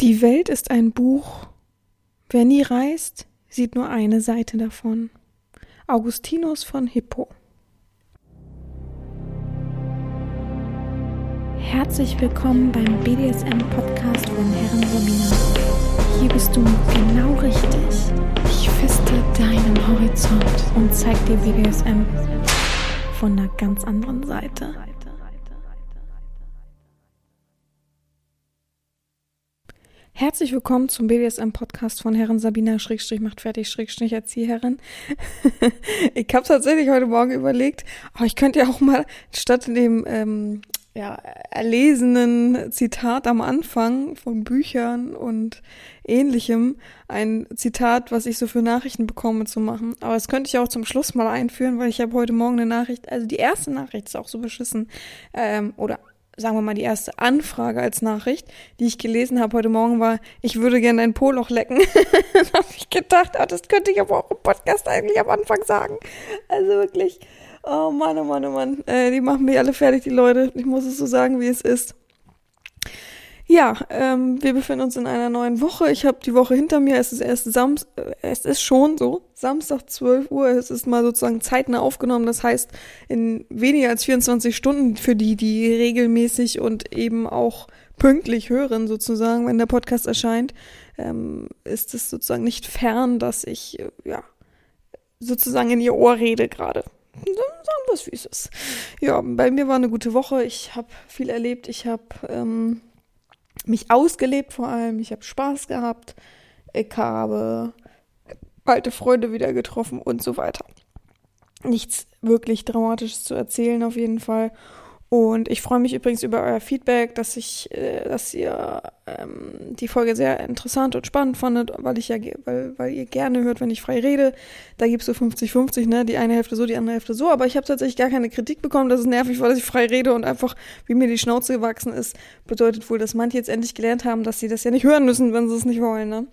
Die Welt ist ein Buch. Wer nie reist, sieht nur eine Seite davon. Augustinus von Hippo. Herzlich willkommen beim BDSM-Podcast von Herren Romina. Hier bist du genau richtig. Ich feste deinen Horizont und zeig dir BDSM von einer ganz anderen Seite. Herzlich willkommen zum BDSM-Podcast von Herren Sabina Schrägstrich macht fertig Schrägstrich Erzieherin. ich habe tatsächlich heute Morgen überlegt, oh, ich könnte ja auch mal statt dem ähm, ja, erlesenen Zitat am Anfang von Büchern und ähnlichem ein Zitat, was ich so für Nachrichten bekomme, zu machen. Aber das könnte ich auch zum Schluss mal einführen, weil ich habe heute Morgen eine Nachricht, also die erste Nachricht ist auch so beschissen, ähm, oder sagen wir mal, die erste Anfrage als Nachricht, die ich gelesen habe heute Morgen, war, ich würde gerne ein Poloch lecken. da habe ich gedacht, oh, das könnte ich aber auch im Podcast eigentlich am Anfang sagen. Also wirklich, oh Mann, oh Mann, oh Mann. Äh, die machen mich alle fertig, die Leute. Ich muss es so sagen, wie es ist. Ja, ähm, wir befinden uns in einer neuen Woche. Ich habe die Woche hinter mir. Es ist erst Samstag, äh, es ist schon so, Samstag 12 Uhr. Es ist mal sozusagen zeitnah aufgenommen. Das heißt, in weniger als 24 Stunden für die, die regelmäßig und eben auch pünktlich hören, sozusagen, wenn der Podcast erscheint, ähm, ist es sozusagen nicht fern, dass ich, äh, ja, sozusagen in ihr Ohr rede gerade. Sagen wir es, wie es ist. Ja, bei mir war eine gute Woche. Ich habe viel erlebt. Ich habe ähm, mich ausgelebt vor allem. Ich habe Spaß gehabt. Ich habe alte Freunde wieder getroffen und so weiter. Nichts wirklich Dramatisches zu erzählen auf jeden Fall. Und ich freue mich übrigens über euer Feedback, dass ich, äh, dass ihr ähm, die Folge sehr interessant und spannend fandet, weil ich ja, weil, weil ihr gerne hört, wenn ich frei rede. Da gibt's so 50-50, ne? Die eine Hälfte so, die andere Hälfte so. Aber ich habe tatsächlich gar keine Kritik bekommen. Das ist nervig, weil ich frei rede und einfach, wie mir die Schnauze gewachsen ist, bedeutet wohl, dass manche jetzt endlich gelernt haben, dass sie das ja nicht hören müssen, wenn sie es nicht wollen, ne?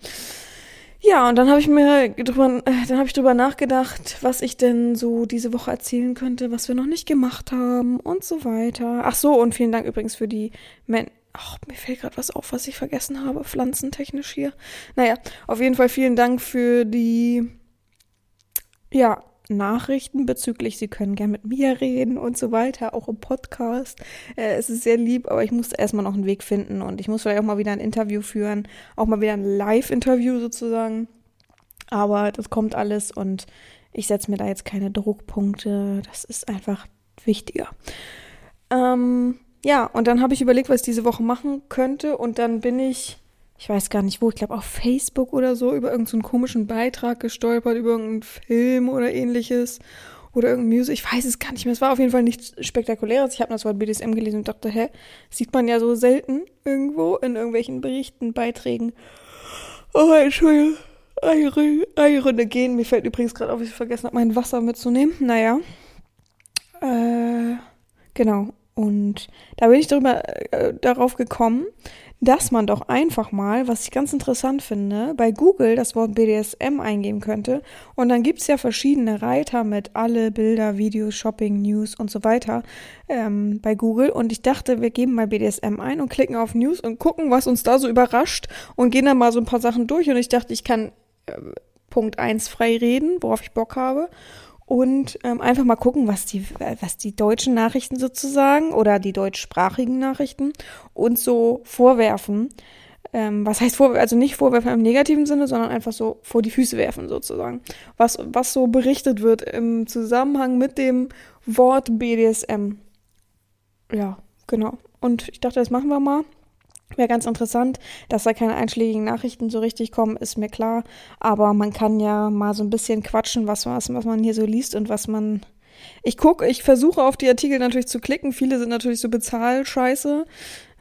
Ja, und dann habe ich mir drüber, äh, dann habe ich drüber nachgedacht, was ich denn so diese Woche erzählen könnte, was wir noch nicht gemacht haben und so weiter. Ach so, und vielen Dank übrigens für die Men Ach, mir fällt gerade was auf, was ich vergessen habe, pflanzentechnisch hier. Naja, auf jeden Fall vielen Dank für die ja, Nachrichten bezüglich, Sie können gern mit mir reden und so weiter, auch im Podcast. Äh, es ist sehr lieb, aber ich muss erstmal noch einen Weg finden und ich muss vielleicht auch mal wieder ein Interview führen, auch mal wieder ein Live-Interview sozusagen. Aber das kommt alles und ich setze mir da jetzt keine Druckpunkte. Das ist einfach wichtiger. Ähm, ja, und dann habe ich überlegt, was ich diese Woche machen könnte und dann bin ich ich weiß gar nicht wo, ich glaube auf Facebook oder so, über irgendeinen so komischen Beitrag gestolpert, über irgendeinen Film oder ähnliches. Oder irgendein Music, ich weiß es gar nicht mehr. Es war auf jeden Fall nichts Spektakuläres. Ich habe das Wort BDSM gelesen und dachte, hä, sieht man ja so selten irgendwo in irgendwelchen Berichten, Beiträgen. Oh, Entschuldigung. Eine, Runde gehen. Mir fällt übrigens gerade auf, ich vergessen habe, mein Wasser mitzunehmen. Naja. Äh, genau. Und da bin ich darüber, äh, darauf gekommen, dass man doch einfach mal, was ich ganz interessant finde, bei Google das Wort BDSM eingeben könnte. Und dann gibt's ja verschiedene Reiter mit alle Bilder, Videos, Shopping, News und so weiter ähm, bei Google. Und ich dachte, wir geben mal BDSM ein und klicken auf News und gucken, was uns da so überrascht und gehen dann mal so ein paar Sachen durch. Und ich dachte, ich kann äh, Punkt eins frei reden, worauf ich Bock habe und ähm, einfach mal gucken, was die, was die deutschen Nachrichten sozusagen oder die deutschsprachigen Nachrichten uns so vorwerfen. Ähm, was heißt vorwerfen? Also nicht vorwerfen im negativen Sinne, sondern einfach so vor die Füße werfen sozusagen. Was, was so berichtet wird im Zusammenhang mit dem Wort BDSM. Ja, genau. Und ich dachte, das machen wir mal. Wäre ganz interessant, dass da keine einschlägigen Nachrichten so richtig kommen, ist mir klar. Aber man kann ja mal so ein bisschen quatschen, was, was, was man hier so liest und was man. Ich gucke, ich versuche auf die Artikel natürlich zu klicken. Viele sind natürlich so Bezahlscheiße.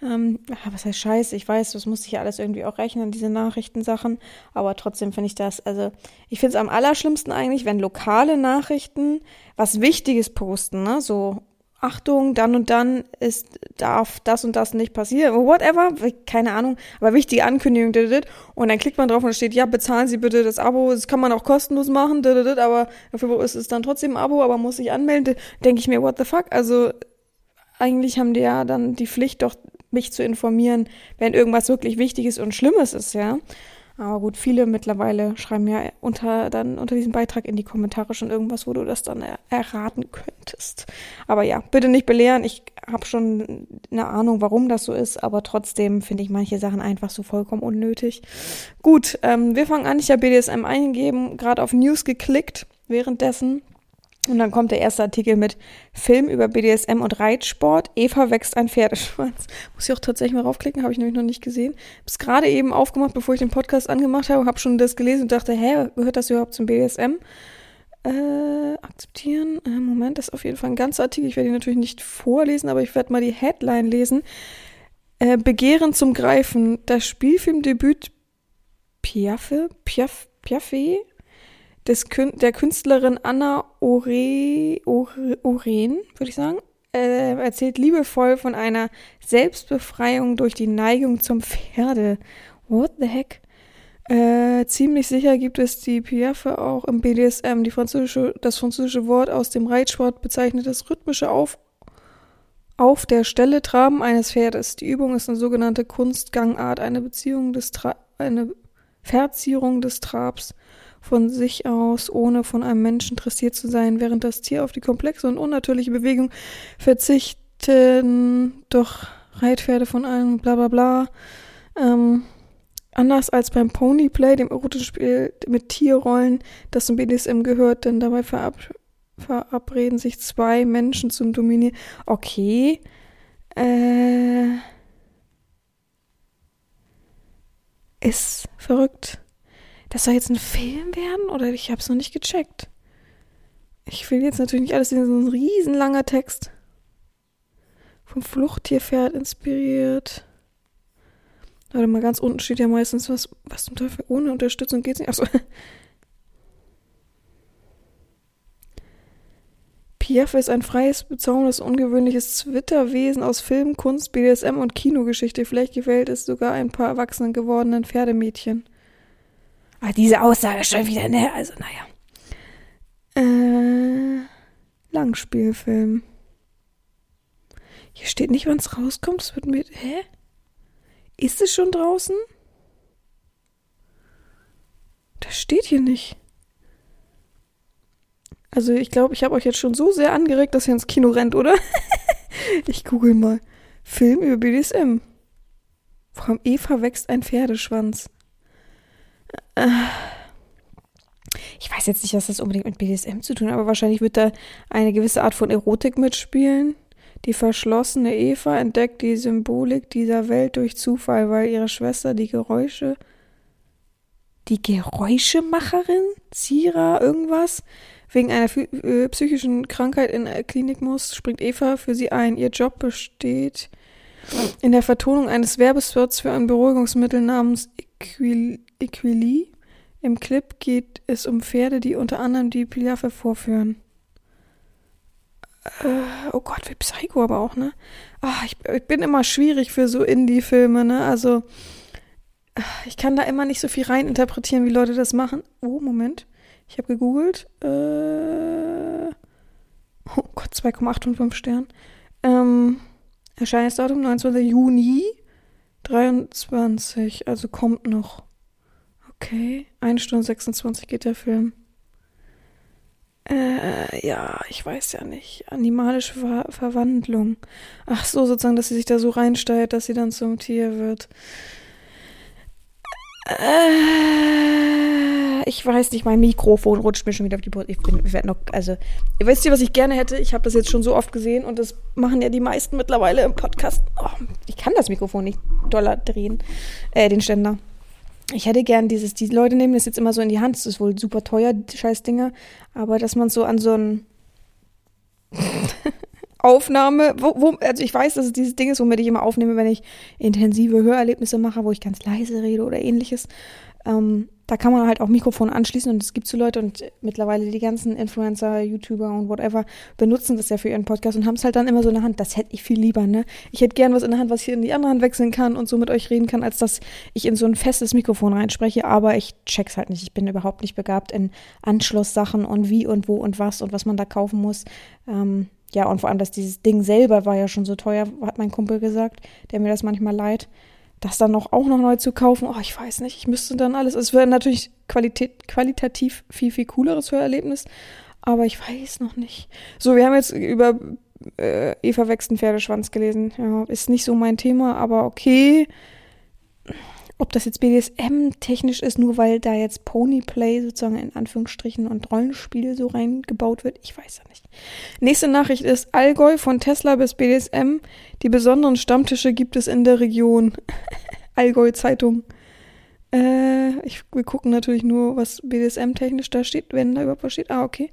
Ähm, was heißt Scheiße? Ich weiß, das muss ich ja alles irgendwie auch rechnen, diese Nachrichtensachen. Aber trotzdem finde ich das, also ich finde es am allerschlimmsten eigentlich, wenn lokale Nachrichten was Wichtiges posten, ne? So Achtung, dann und dann ist, darf das und das nicht passieren, whatever, keine Ahnung, aber wichtige Ankündigung, und dann klickt man drauf und steht, ja, bezahlen Sie bitte das Abo, das kann man auch kostenlos machen, aber dafür ist es dann trotzdem ein Abo, aber muss sich anmelden, denke ich mir, what the fuck, also eigentlich haben die ja dann die Pflicht doch mich zu informieren, wenn irgendwas wirklich Wichtiges und Schlimmes ist, ja. Aber gut, viele mittlerweile schreiben ja unter, dann unter diesem Beitrag in die Kommentare schon irgendwas, wo du das dann er erraten könntest. Aber ja, bitte nicht belehren. Ich habe schon eine Ahnung, warum das so ist, aber trotzdem finde ich manche Sachen einfach so vollkommen unnötig. Gut, ähm, wir fangen an. Ich habe BDSM eingegeben, gerade auf News geklickt währenddessen. Und dann kommt der erste Artikel mit Film über BDSM und Reitsport. Eva wächst ein Pferdeschwanz. Muss ich auch tatsächlich mal raufklicken, habe ich nämlich noch nicht gesehen. Hab's gerade eben aufgemacht, bevor ich den Podcast angemacht habe, habe schon das gelesen und dachte, hä, gehört das überhaupt zum BDSM? Äh, akzeptieren. Äh, Moment, das ist auf jeden Fall ein ganzer Artikel. Ich werde ihn natürlich nicht vorlesen, aber ich werde mal die Headline lesen. Äh, Begehren zum Greifen. Das Spielfilmdebüt Piaffe, Piaf, Piaffe des, der Künstlerin Anna Ore, Ore, Oren, würde ich sagen, äh, erzählt liebevoll von einer Selbstbefreiung durch die Neigung zum Pferde. What the heck? Äh, ziemlich sicher gibt es die Piaffe auch im BDSM. Die französische, das französische Wort aus dem Reitsport bezeichnet das rhythmische Auf, auf der Stelle Traben eines Pferdes. Die Übung ist eine sogenannte Kunstgangart, eine Beziehung des Tra eine Verzierung des Trabs von sich aus, ohne von einem Menschen dressiert zu sein, während das Tier auf die komplexe und unnatürliche Bewegung verzichten, doch Reitpferde von allem bla bla bla. Ähm, anders als beim Ponyplay, dem erotischen Spiel mit Tierrollen, das zum BDSM gehört, denn dabei verab verabreden sich zwei Menschen zum Dominieren. Okay. Äh, ist verrückt. Das soll jetzt ein Film werden oder ich habe es noch nicht gecheckt. Ich will jetzt natürlich nicht alles in so ein riesenlanger Text. Vom Fluchttierpferd inspiriert. Warte mal, ganz unten steht ja meistens was, was zum Teufel, ohne Unterstützung geht's nicht. Achso. Piaf ist ein freies, bezauberndes, ungewöhnliches Zwitterwesen aus Film, Kunst, BDSM und Kinogeschichte. Vielleicht gefällt es sogar ein paar erwachsenen gewordenen Pferdemädchen. Aber diese Aussage schon wieder, ne? Also, naja. Äh, Langspielfilm. Hier steht nicht, wann es rauskommt. Es wird mit. Hä? Ist es schon draußen? Das steht hier nicht. Also ich glaube, ich habe euch jetzt schon so sehr angeregt, dass ihr ins Kino rennt, oder? ich google mal. Film über BDSM. Vom Eva wächst ein Pferdeschwanz. Ich weiß jetzt nicht, was das unbedingt mit BDSM zu tun hat, aber wahrscheinlich wird da eine gewisse Art von Erotik mitspielen. Die verschlossene Eva entdeckt die Symbolik dieser Welt durch Zufall, weil ihre Schwester die Geräusche, die Geräuschemacherin, Zira, irgendwas, wegen einer äh, psychischen Krankheit in der Klinik muss, springt Eva für sie ein. Ihr Job besteht in der Vertonung eines Werbespots für ein Beruhigungsmittel namens Equil Equili. Im Clip geht es um Pferde, die unter anderem die Pilaffe vorführen. Äh, oh Gott, wie Psycho aber auch, ne? Ach, ich, ich bin immer schwierig für so Indie-Filme, ne? Also, ich kann da immer nicht so viel reininterpretieren, wie Leute das machen. Oh, Moment. Ich habe gegoogelt. Äh, oh Gott, 2,8 von 5 Sternen. Ähm, Erscheinungsdatum 29. Juni 23, also kommt noch. Okay, 1 Stunde 26 geht der Film. Äh, ja, ich weiß ja nicht. Animalische Ver Verwandlung. Ach so, sozusagen, dass sie sich da so reinsteigt, dass sie dann zum Tier wird. Äh, ich weiß nicht, mein Mikrofon rutscht mir schon wieder auf die Brust. Ich, bin, ich werde noch, also, ihr wisst ja, was ich gerne hätte. Ich habe das jetzt schon so oft gesehen und das machen ja die meisten mittlerweile im Podcast. Oh, ich kann das Mikrofon nicht doller drehen, äh, den Ständer. Ich hätte gern dieses, die Leute nehmen das jetzt immer so in die Hand. Das ist wohl super teuer, die scheiß Dinger. Aber dass man so an so ein Aufnahme, wo, wo, also ich weiß, dass es dieses Ding ist, womit ich immer aufnehme, wenn ich intensive Hörerlebnisse mache, wo ich ganz leise rede oder ähnliches. Ähm, da kann man halt auch Mikrofon anschließen und es gibt so Leute und mittlerweile die ganzen Influencer, YouTuber und whatever benutzen das ja für ihren Podcast und haben es halt dann immer so in der Hand. Das hätte ich viel lieber, ne? Ich hätte gern was in der Hand, was ich in die andere Hand wechseln kann und so mit euch reden kann, als dass ich in so ein festes Mikrofon reinspreche, aber ich check's halt nicht. Ich bin überhaupt nicht begabt in Anschlusssachen und wie und wo und was und was man da kaufen muss. Ähm, ja, und vor allem, dass dieses Ding selber war ja schon so teuer, hat mein Kumpel gesagt, der mir das manchmal leid. Das dann noch auch noch neu zu kaufen, oh, ich weiß nicht, ich müsste dann alles. Es wäre natürlich Qualität, qualitativ viel, viel cooleres Hörerlebnis, aber ich weiß noch nicht. So, wir haben jetzt über äh, Eva wächst Pferdeschwanz gelesen. Ja, ist nicht so mein Thema, aber okay ob das jetzt BDSM-technisch ist, nur weil da jetzt Ponyplay sozusagen in Anführungsstrichen und Rollenspiel so reingebaut wird, ich weiß ja nicht. Nächste Nachricht ist Allgäu von Tesla bis BDSM. Die besonderen Stammtische gibt es in der Region. Allgäu Zeitung. Äh, ich, wir gucken natürlich nur, was BDSM-technisch da steht, wenn da überhaupt was steht. Ah, okay.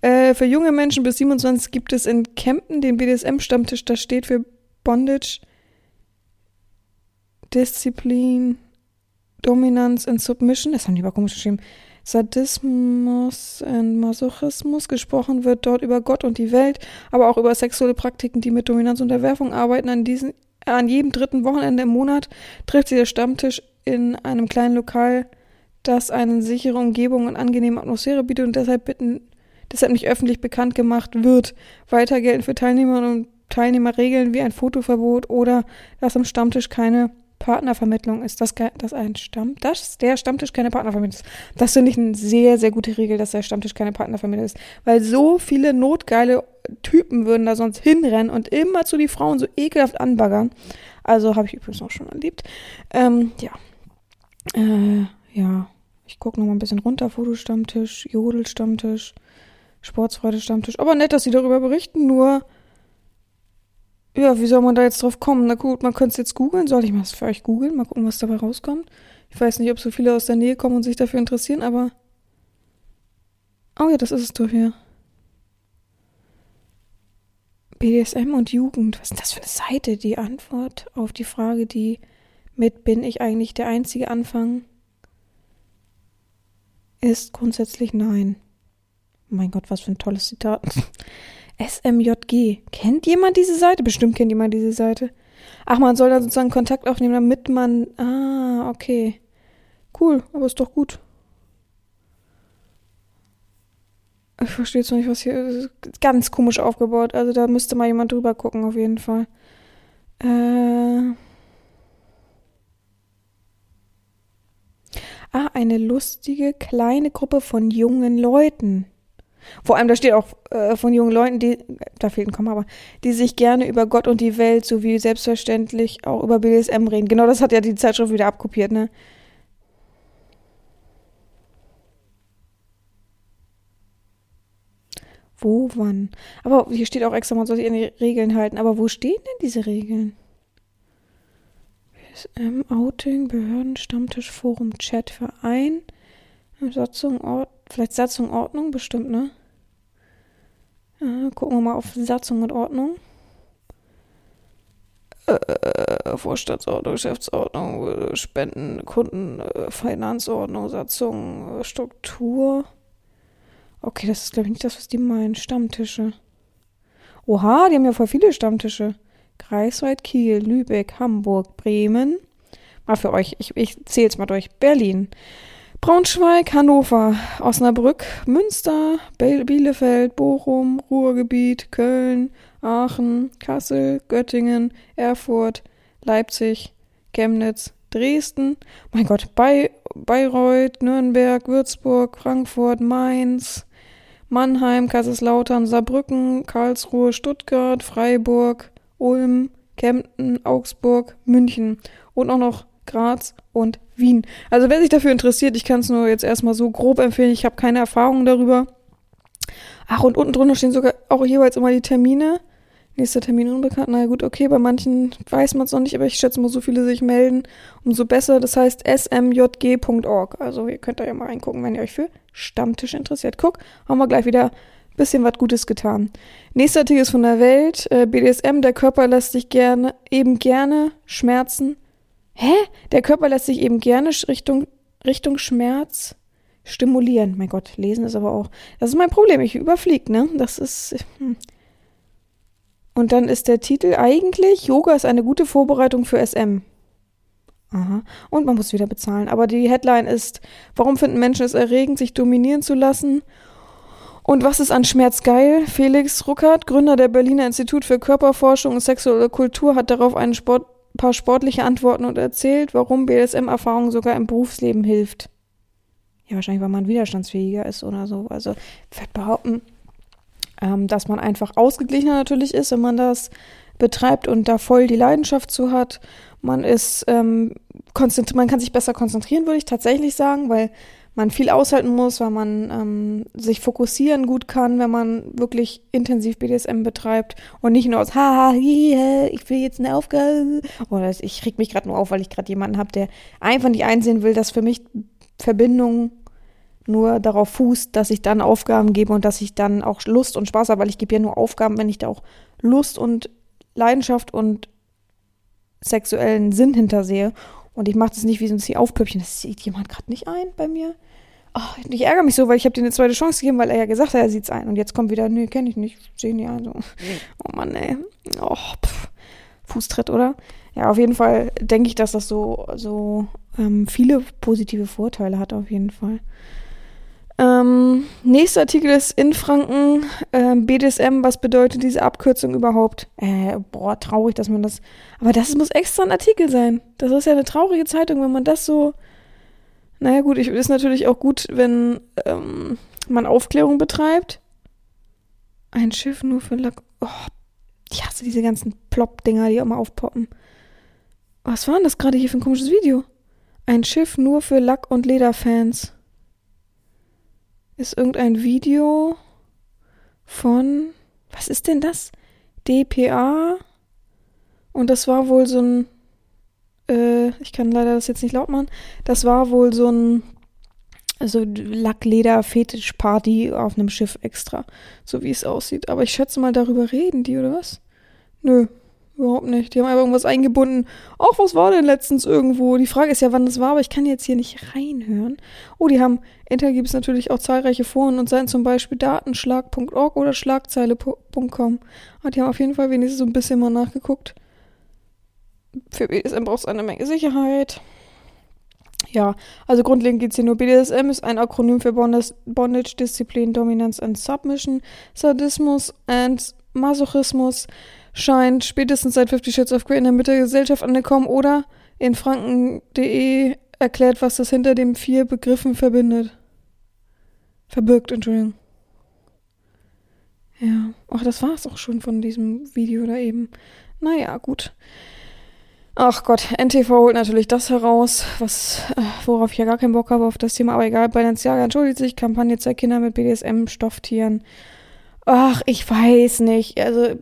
Äh, für junge Menschen bis 27 gibt es in Kempten den BDSM-Stammtisch. Da steht für Bondage Disziplin, Dominanz and Submission, das haben die aber komisch geschrieben, Sadismus und Masochismus. Gesprochen wird dort über Gott und die Welt, aber auch über sexuelle Praktiken, die mit Dominanz und Unterwerfung arbeiten. An, diesen, an jedem dritten Wochenende im Monat trifft sich der Stammtisch in einem kleinen Lokal, das eine sichere Umgebung und angenehme Atmosphäre bietet und deshalb bitten, deshalb nicht öffentlich bekannt gemacht wird. Weiter gelten für Teilnehmer und Teilnehmer Regeln wie ein Fotoverbot oder dass am Stammtisch keine Partnervermittlung ist, dass, dass ein Stamm, dass der Stammtisch keine Partnervermittlung ist. Das finde ich eine sehr, sehr gute Regel, dass der Stammtisch keine Partnervermittlung ist. Weil so viele notgeile Typen würden da sonst hinrennen und immer zu die Frauen so ekelhaft anbaggern. Also habe ich übrigens auch schon erlebt. Ähm, ja. Äh, ja. Ich gucke nochmal ein bisschen runter. Fotostammtisch, Jodelstammtisch, Sportsfreude-Stammtisch. Aber nett, dass sie darüber berichten, nur ja, wie soll man da jetzt drauf kommen? Na gut, man könnte es jetzt googeln. Soll ich mal für euch googeln? Mal gucken, was dabei rauskommt. Ich weiß nicht, ob so viele aus der Nähe kommen und sich dafür interessieren, aber. Oh ja, das ist es doch hier. BDSM und Jugend. Was ist denn das für eine Seite? Die Antwort auf die Frage, die mit bin ich eigentlich der einzige Anfang, ist grundsätzlich nein. Mein Gott, was für ein tolles Zitat. SMJG. Kennt jemand diese Seite? Bestimmt kennt jemand diese Seite. Ach, man soll da sozusagen Kontakt aufnehmen, damit man. Ah, okay. Cool, aber ist doch gut. Ich verstehe jetzt noch nicht, was hier ist. Ganz komisch aufgebaut. Also da müsste mal jemand drüber gucken, auf jeden Fall. Äh. Ah, eine lustige kleine Gruppe von jungen Leuten. Vor allem, da steht auch äh, von jungen Leuten, die, da fehlt ein Komma, aber die sich gerne über Gott und die Welt sowie selbstverständlich auch über BDSM reden. Genau das hat ja die Zeitschrift wieder abkopiert, ne? Wo, wann? Aber hier steht auch extra, man soll sich an die Regeln halten. Aber wo stehen denn diese Regeln? BSM, Outing, Behörden, Stammtisch, Forum, Chat, Verein, Satzung, Ort, vielleicht Satzung, Ordnung, bestimmt, ne? Äh, gucken wir mal auf Satzung und Ordnung. Äh, Vorstandsordnung, Geschäftsordnung, Spenden, Kunden, äh, Finanzordnung, Satzung, äh, Struktur. Okay, das ist, glaube ich, nicht das, was die meinen. Stammtische. Oha, die haben ja voll viele Stammtische. Greifswald, Kiel, Lübeck, Hamburg, Bremen. Mal für euch, ich, ich zähle es mal durch. Berlin, Braunschweig, Hannover, Osnabrück, Münster, Bielefeld, Bochum, Ruhrgebiet, Köln, Aachen, Kassel, Göttingen, Erfurt, Leipzig, Chemnitz, Dresden, mein Gott, Bay Bayreuth, Nürnberg, Würzburg, Frankfurt, Mainz, Mannheim, Kaiserslautern, Saarbrücken, Karlsruhe, Stuttgart, Freiburg, Ulm, Kempten, Augsburg, München. Und auch noch Graz und Wien. Also wer sich dafür interessiert, ich kann es nur jetzt erstmal so grob empfehlen. Ich habe keine Erfahrung darüber. Ach, und unten drunter stehen sogar auch jeweils immer die Termine. Nächster Termin unbekannt. Na gut, okay, bei manchen weiß man es noch nicht, aber ich schätze mal, so viele sich melden, umso besser. Das heißt smjg.org. Also ihr könnt da ja mal reingucken, wenn ihr euch für Stammtisch interessiert. Guck, haben wir gleich wieder ein bisschen was Gutes getan. Nächster Artikel ist von der Welt. Äh, BDSM, der Körper lässt sich gerne, eben gerne Schmerzen Hä? Der Körper lässt sich eben gerne Richtung, Richtung Schmerz stimulieren. Mein Gott, lesen ist aber auch. Das ist mein Problem. Ich überfliege, ne? Das ist. Hm. Und dann ist der Titel eigentlich: Yoga ist eine gute Vorbereitung für SM. Aha. Und man muss wieder bezahlen. Aber die Headline ist: Warum finden Menschen es erregend, sich dominieren zu lassen? Und was ist an Schmerz geil? Felix Ruckert, Gründer der Berliner Institut für Körperforschung und sexuelle Kultur, hat darauf ein Sport, paar sportliche Antworten und erzählt, warum BDSM-Erfahrung sogar im Berufsleben hilft. Ja, wahrscheinlich, weil man widerstandsfähiger ist oder so. Also, ich würde behaupten, ähm, dass man einfach ausgeglichener natürlich ist, wenn man das betreibt und da voll die Leidenschaft zu hat. Man ist, ähm, man kann sich besser konzentrieren, würde ich tatsächlich sagen, weil man viel aushalten muss, weil man ähm, sich fokussieren gut kann, wenn man wirklich intensiv BDSM betreibt und nicht nur aus haha, ich will jetzt eine Aufgabe oder ich reg mich gerade nur auf, weil ich gerade jemanden habe, der einfach nicht einsehen will, dass für mich Verbindung nur darauf fußt, dass ich dann Aufgaben gebe und dass ich dann auch Lust und Spaß habe, weil ich gebe ja nur Aufgaben, wenn ich da auch Lust und Leidenschaft und sexuellen Sinn hintersehe. Und ich mache das nicht wie so ein Aufpüppchen. Das sieht jemand gerade nicht ein bei mir. Oh, ich ärgere mich so, weil ich habe dir eine zweite Chance gegeben, weil er ja gesagt hat, er sieht es ein. Und jetzt kommt wieder, nee, kenne ich nicht, sehe nicht ein. So. Oh Mann, ey. Oh, pff. Fußtritt, oder? Ja, auf jeden Fall denke ich, dass das so, so ähm, viele positive Vorteile hat, auf jeden Fall. Ähm, nächster Artikel ist in Franken äh, BDSM. Was bedeutet diese Abkürzung überhaupt? Äh, boah, traurig, dass man das. Aber das muss extra ein Artikel sein. Das ist ja eine traurige Zeitung, wenn man das so naja, gut, ich, ist natürlich auch gut, wenn ähm, man Aufklärung betreibt. Ein Schiff nur für Lack. Oh, ich hasse diese ganzen Plop-Dinger, die immer aufpoppen. Was war denn das gerade hier für ein komisches Video? Ein Schiff nur für Lack- und Lederfans. Ist irgendein Video von. Was ist denn das? DPA. Und das war wohl so ein äh, ich kann leider das jetzt nicht laut machen, das war wohl so ein also Lackleder-Fetisch-Party auf einem Schiff extra, so wie es aussieht. Aber ich schätze mal, darüber reden die, oder was? Nö, überhaupt nicht. Die haben einfach irgendwas eingebunden. Ach, was war denn letztens irgendwo? Die Frage ist ja, wann das war, aber ich kann jetzt hier nicht reinhören. Oh, die haben, Internet gibt es natürlich auch zahlreiche Foren und Seiten, zum Beispiel datenschlag.org oder schlagzeile.com. Ah, die haben auf jeden Fall wenigstens so ein bisschen mal nachgeguckt. Für BDSM brauchst du eine Menge Sicherheit. Ja, also grundlegend geht es hier nur. BDSM ist ein Akronym für Bondage, Disziplin, Dominance and Submission. Sadismus and Masochismus scheint spätestens seit 50 Shades of Grey in der Mitte der Gesellschaft angekommen oder in franken.de erklärt, was das hinter den vier Begriffen verbindet. Verbirgt, Entschuldigung. Ja, ach, das war's auch schon von diesem Video da eben. Naja, gut. Ach Gott, NTV holt natürlich das heraus, was, äh, worauf ich ja gar keinen Bock habe auf das Thema, aber egal, Balenciaga entschuldigt sich, Kampagne zeigt Kinder mit BDSM-Stofftieren. Ach, ich weiß nicht. Also,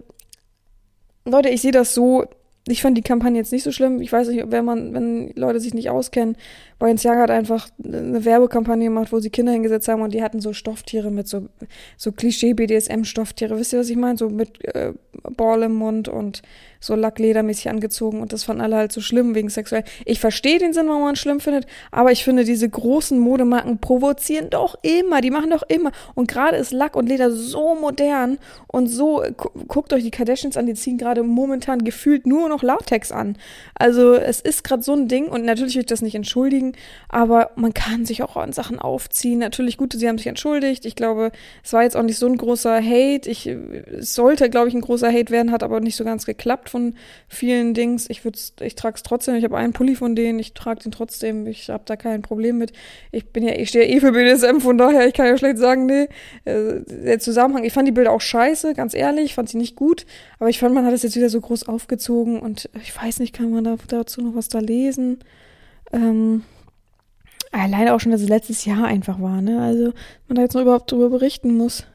Leute, ich sehe das so, ich fand die Kampagne jetzt nicht so schlimm. Ich weiß nicht, wenn man, wenn Leute sich nicht auskennen, Balenciaga hat einfach eine Werbekampagne gemacht, wo sie Kinder hingesetzt haben und die hatten so Stofftiere mit so, so Klischee-BDSM-Stofftiere. Wisst ihr, was ich meine? So mit äh, Ball im Mund und so Lackledermäßig angezogen und das fanden alle halt so schlimm wegen sexuell. Ich verstehe den Sinn, warum man es schlimm findet, aber ich finde, diese großen Modemarken provozieren doch immer, die machen doch immer. Und gerade ist Lack und Leder so modern und so, guckt euch die Kardashians an, die ziehen gerade momentan gefühlt nur noch Latex an. Also es ist gerade so ein Ding und natürlich will ich das nicht entschuldigen, aber man kann sich auch an Sachen aufziehen. Natürlich, gut, sie haben sich entschuldigt. Ich glaube, es war jetzt auch nicht so ein großer Hate. Ich, es sollte, glaube ich, ein großer Hate werden, hat aber nicht so ganz geklappt von vielen Dings. Ich ich trage es trotzdem. Ich habe einen Pulli von denen, ich trage den trotzdem. Ich habe da kein Problem mit. Ich bin ja, ich stehe ja eh für BDSM, von daher, ich kann ja schlecht sagen, nee, äh, der Zusammenhang. Ich fand die Bilder auch scheiße, ganz ehrlich, fand sie nicht gut. Aber ich fand, man hat es jetzt wieder so groß aufgezogen und ich weiß nicht, kann man da, dazu noch was da lesen? Ähm, alleine auch schon, dass es letztes Jahr einfach war, ne? Also, man da jetzt noch überhaupt drüber berichten muss.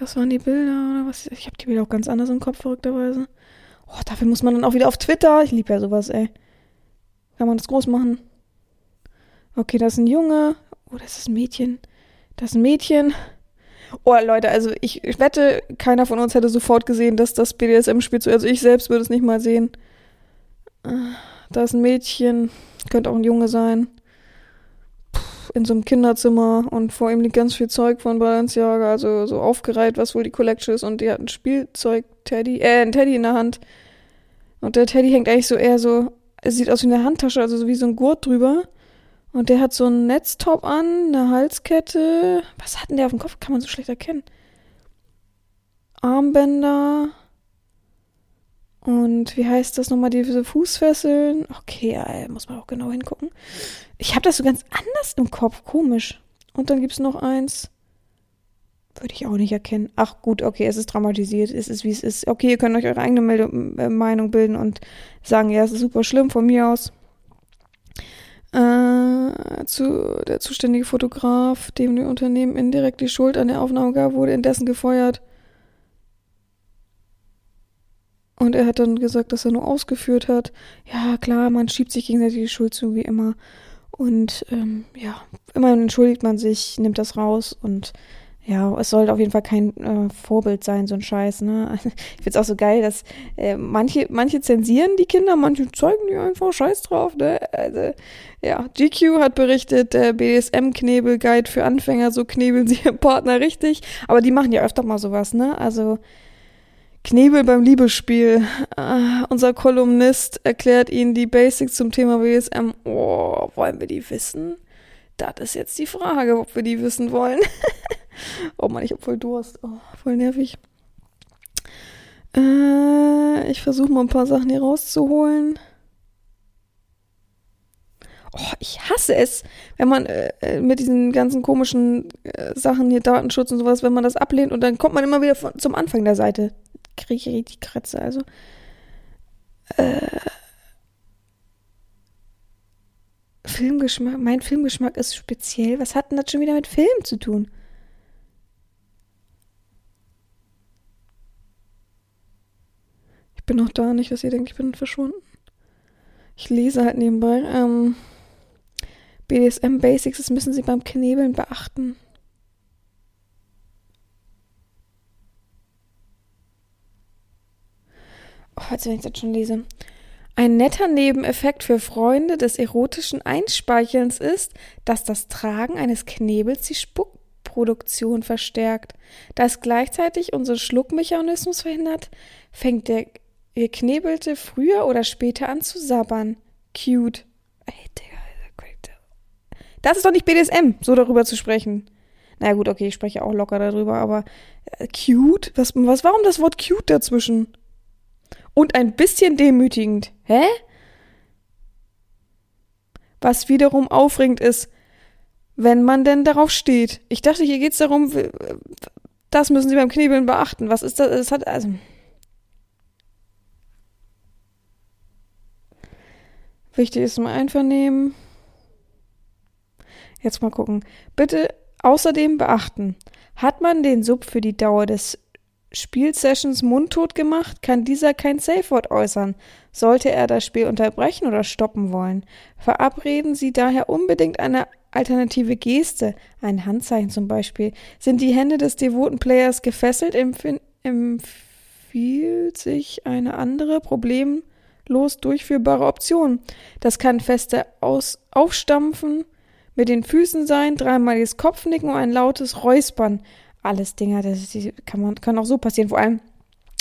Das waren die Bilder oder was? Ich habe die Bilder auch ganz anders im Kopf, verrückterweise. Oh, dafür muss man dann auch wieder auf Twitter. Ich liebe ja sowas, ey. Kann man das groß machen? Okay, das ist ein Junge. Oh, das ist ein Mädchen. Das ist ein Mädchen. Oh, Leute, also ich, wette, keiner von uns hätte sofort gesehen, dass das BDSM-Spiel zu. Also ich selbst würde es nicht mal sehen. Ah, da ist ein Mädchen. Könnte auch ein Junge sein in so einem Kinderzimmer und vor ihm liegt ganz viel Zeug von Balenciaga, also so aufgereiht, was wohl die Collection ist und die hat ein Spielzeug-Teddy, äh, ein Teddy in der Hand. Und der Teddy hängt eigentlich so eher so, es sieht aus wie eine Handtasche, also so wie so ein Gurt drüber. Und der hat so einen Netztop an, eine Halskette. Was hat denn der auf dem Kopf? Kann man so schlecht erkennen. Armbänder. Und wie heißt das nochmal, diese Fußfesseln? Okay, muss man auch genau hingucken. Ich habe das so ganz anders im Kopf, komisch. Und dann gibt es noch eins. Würde ich auch nicht erkennen. Ach gut, okay, es ist dramatisiert. Es ist, wie es ist. Okay, ihr könnt euch eure eigene Meldung, äh, Meinung bilden und sagen, ja, es ist super schlimm von mir aus. Äh, zu, der zuständige Fotograf, dem die Unternehmen indirekt die Schuld an der Aufnahme gab, wurde indessen gefeuert. Und er hat dann gesagt, dass er nur ausgeführt hat. Ja, klar, man schiebt sich gegenseitig die Schuld zu, wie immer. Und ähm, ja, immer entschuldigt man sich, nimmt das raus und ja, es sollte auf jeden Fall kein äh, Vorbild sein, so ein Scheiß, ne? Ich find's auch so geil, dass äh, manche, manche zensieren die Kinder, manche zeigen die einfach Scheiß drauf, ne? Also, ja, GQ hat berichtet, der BDSM-Knebel-Guide für Anfänger, so knebeln sie ihren Partner richtig. Aber die machen ja öfter mal sowas, ne? Also, Knebel beim Liebesspiel. Uh, unser Kolumnist erklärt Ihnen die Basics zum Thema BDSM. Oh, wollen wir die wissen? Das ist jetzt die Frage, ob wir die wissen wollen. oh Mann, ich hab voll Durst. Oh, voll nervig. Äh, ich versuche mal ein paar Sachen hier rauszuholen. Oh, ich hasse es, wenn man äh, äh, mit diesen ganzen komischen äh, Sachen hier Datenschutz und sowas, wenn man das ablehnt und dann kommt man immer wieder von, zum Anfang der Seite kriege ich richtig Kratze. Also, äh, Filmgeschmack, mein Filmgeschmack ist speziell. Was hat denn das schon wieder mit Film zu tun? Ich bin noch da, nicht, dass ihr denkt, ich bin verschwunden. Ich lese halt nebenbei. Ähm, BDSM Basics, das müssen Sie beim Knebeln beachten. Oh, als wenn ich das schon lese. Ein netter Nebeneffekt für Freunde des erotischen Einspeichelns ist, dass das Tragen eines Knebels die Spuckproduktion verstärkt. Da es gleichzeitig unseren Schluckmechanismus verhindert, fängt der Geknebelte früher oder später an zu sabbern. Cute. Das ist doch nicht BDSM, so darüber zu sprechen. Na naja, gut, okay, ich spreche auch locker darüber, aber äh, cute? Was, was, warum das Wort cute dazwischen? Und ein bisschen demütigend. Hä? Was wiederum aufregend ist, wenn man denn darauf steht. Ich dachte, hier geht es darum, das müssen Sie beim Knebeln beachten. Was ist das? Das hat also. Wichtig ist mal Einvernehmen. Jetzt mal gucken. Bitte außerdem beachten, hat man den Sub für die Dauer des Spielsessions mundtot gemacht, kann dieser kein Safe-Wort äußern. Sollte er das Spiel unterbrechen oder stoppen wollen, verabreden Sie daher unbedingt eine alternative Geste, ein Handzeichen zum Beispiel. Sind die Hände des devoten Players gefesselt, empfiehlt sich eine andere, problemlos durchführbare Option. Das kann feste Aus Aufstampfen mit den Füßen sein, dreimaliges Kopfnicken und ein lautes Räuspern alles Dinger, das kann man, kann auch so passieren. Vor allem,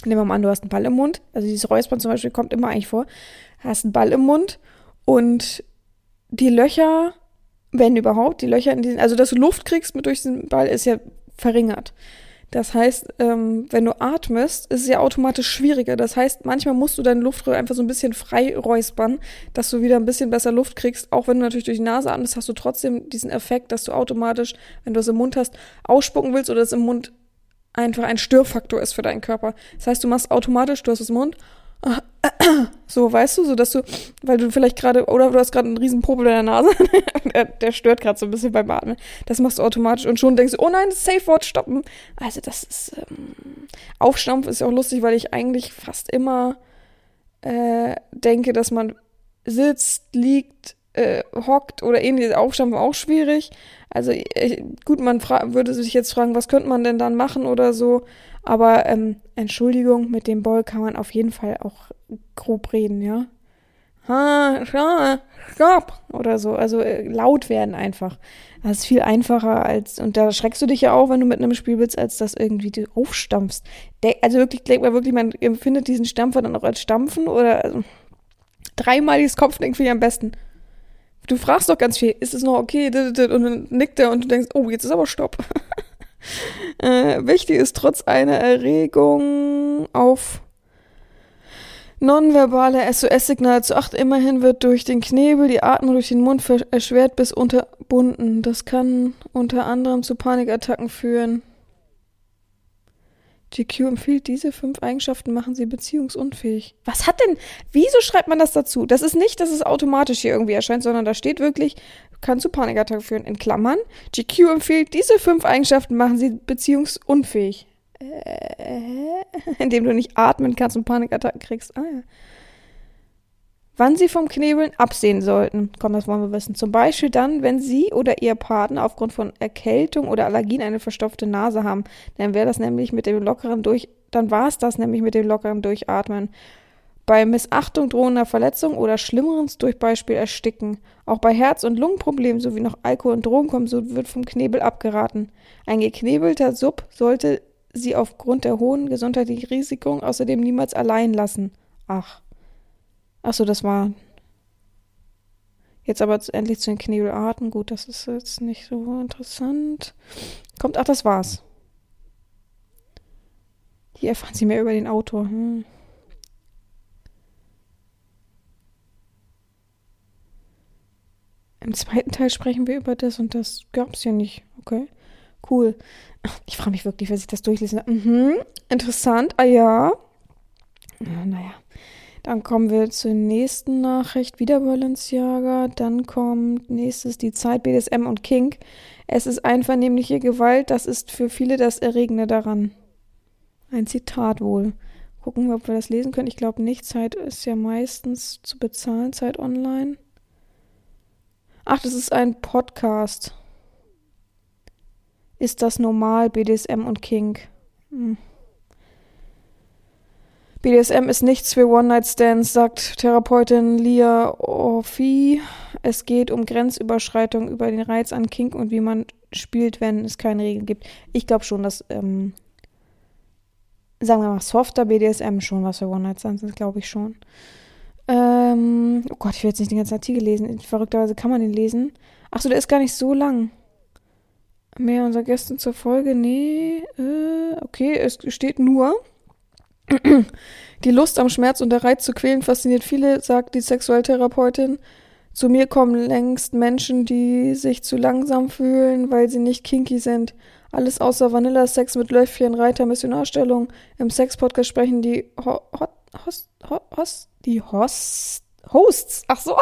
nehmen wir mal an, du hast einen Ball im Mund. Also dieses Räuspern zum Beispiel kommt immer eigentlich vor. Hast einen Ball im Mund und die Löcher, wenn überhaupt, die Löcher in diesen, also dass du Luft kriegst mit durch den Ball, ist ja verringert. Das heißt, ähm, wenn du atmest, ist es ja automatisch schwieriger. Das heißt, manchmal musst du deine Luftröhre einfach so ein bisschen frei räuspern, dass du wieder ein bisschen besser Luft kriegst. Auch wenn du natürlich durch die Nase atmest, hast du trotzdem diesen Effekt, dass du automatisch, wenn du es im Mund hast, ausspucken willst oder es im Mund einfach ein Störfaktor ist für deinen Körper. Das heißt, du machst automatisch, du hast es im Mund so, weißt du, so dass du, weil du vielleicht gerade, oder du hast gerade einen riesen Popel in der Nase, der, der, stört gerade so ein bisschen beim Atmen. Das machst du automatisch und schon denkst du, oh nein, Safe Word stoppen. Also das ist, ähm, Aufstampfen ist ja auch lustig, weil ich eigentlich fast immer äh, denke, dass man sitzt, liegt, äh, hockt oder ähnliches. Aufstampfen auch schwierig. Also ich, gut, man würde sich jetzt fragen, was könnte man denn dann machen oder so. Aber ähm, Entschuldigung, mit dem Boy kann man auf jeden Fall auch grob reden, ja. Ha, stopp oder so. Also äh, laut werden einfach. Das ist viel einfacher als, und da schreckst du dich ja auch, wenn du mit einem Spiel bist, als das irgendwie du aufstampfst. De also wirklich, denkt man wirklich, man empfindet diesen Stampfer dann auch als Stampfen oder also, dreimaliges Kopfdenken finde ich am besten. Du fragst doch ganz viel, ist es noch okay? Und dann nickt er und du denkst, oh, jetzt ist aber Stopp. äh, wichtig ist trotz einer Erregung auf nonverbale SOS-Signale zu achten. Immerhin wird durch den Knebel die Atmung durch den Mund erschwert bis unterbunden. Das kann unter anderem zu Panikattacken führen. GQ empfiehlt, diese fünf Eigenschaften machen sie beziehungsunfähig. Was hat denn, wieso schreibt man das dazu? Das ist nicht, dass es automatisch hier irgendwie erscheint, sondern da steht wirklich, kann zu Panikattacken führen. In Klammern, GQ empfiehlt, diese fünf Eigenschaften machen sie beziehungsunfähig. Äh, indem du nicht atmen kannst und Panikattacken kriegst. Ah ja. Wann Sie vom Knebeln absehen sollten, komm, das wollen wir wissen. Zum Beispiel dann, wenn Sie oder Ihr Partner aufgrund von Erkältung oder Allergien eine verstopfte Nase haben. Dann wäre das nämlich mit dem lockeren Durch, dann war es das nämlich mit dem lockeren Durchatmen. Bei Missachtung drohender Verletzung oder Schlimmeres durch Beispiel Ersticken. Auch bei Herz- und Lungenproblemen sowie noch Alkohol- und Drogenkonsum wird vom Knebel abgeraten. Ein geknebelter Sub sollte Sie aufgrund der hohen gesundheitlichen Risiken außerdem niemals allein lassen. Ach. Achso, das war. Jetzt aber endlich zu den Knebelarten. Gut, das ist jetzt nicht so interessant. Kommt, ach, das war's. Hier erfahren Sie mehr über den Autor. Hm. Im zweiten Teil sprechen wir über das und das gab's ja nicht. Okay. Cool. Ich frage mich wirklich, wer sich das durchlesen. Mhm. Interessant. Ah ja. Naja. Dann kommen wir zur nächsten Nachricht, wieder Balenciaga. Dann kommt nächstes die Zeit, BDSM und Kink. Es ist einvernehmliche Gewalt, das ist für viele das Erregende daran. Ein Zitat wohl. Gucken wir, ob wir das lesen können. Ich glaube nicht. Zeit ist ja meistens zu bezahlen, Zeit online. Ach, das ist ein Podcast. Ist das normal, BDSM und Kink? Hm. BDSM ist nichts für One-Night-Stands, sagt Therapeutin Lia Orphi. Es geht um Grenzüberschreitung über den Reiz an Kink und wie man spielt, wenn es keine Regeln gibt. Ich glaube schon, dass, ähm, sagen wir mal, softer BDSM schon was für One-Night-Stands ist, glaube ich schon. Ähm, oh Gott, ich will jetzt nicht den ganzen Artikel lesen. Verrückterweise kann man den lesen. Achso, der ist gar nicht so lang. Mehr unserer Gäste zur Folge? Nee, äh, okay, es steht nur. Die Lust am Schmerz und der Reiz zu quälen fasziniert viele, sagt die Sexualtherapeutin. Zu mir kommen längst Menschen, die sich zu langsam fühlen, weil sie nicht kinky sind. Alles außer Vanilla-Sex mit Löffchen, Reiter, Missionarstellung. Im Sex-Podcast sprechen die Ho Hot, Host, Host, die Host, Hosts. Ach so.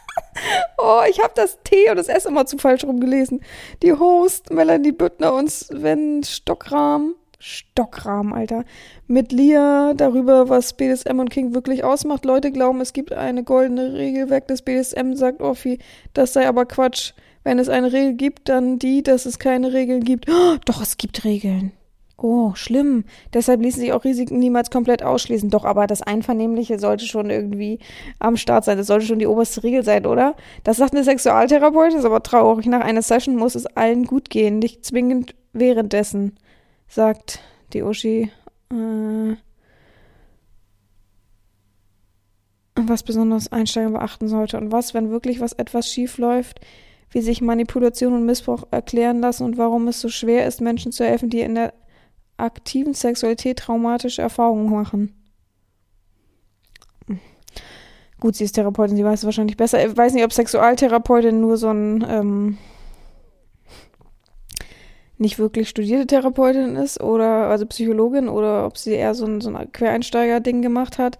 oh, ich habe das T und das S immer zu falsch rumgelesen. Die Host, Melanie Büttner und Sven Stockram Stockrahmen, Alter. Mit Lia darüber, was BDSM und King wirklich ausmacht. Leute glauben, es gibt eine goldene Regelwerk des BDSM, sagt Orphi. Das sei aber Quatsch. Wenn es eine Regel gibt, dann die, dass es keine Regeln gibt. Oh, doch, es gibt Regeln. Oh, schlimm. Deshalb ließen sich auch Risiken niemals komplett ausschließen. Doch, aber das Einvernehmliche sollte schon irgendwie am Start sein. Das sollte schon die oberste Regel sein, oder? Das sagt eine Sexualtherapeutin, ist aber traurig. Nach einer Session muss es allen gut gehen, nicht zwingend währenddessen sagt die Uschi, äh, was besonders Einsteiger beachten sollte und was, wenn wirklich was etwas schief läuft, wie sich Manipulation und Missbrauch erklären lassen und warum es so schwer ist, Menschen zu helfen, die in der aktiven Sexualität traumatische Erfahrungen machen. Gut, sie ist Therapeutin, sie weiß es wahrscheinlich besser. Ich weiß nicht, ob Sexualtherapeutin nur so ein ähm, nicht wirklich studierte Therapeutin ist oder also Psychologin oder ob sie eher so ein, so ein Quereinsteiger-Ding gemacht hat.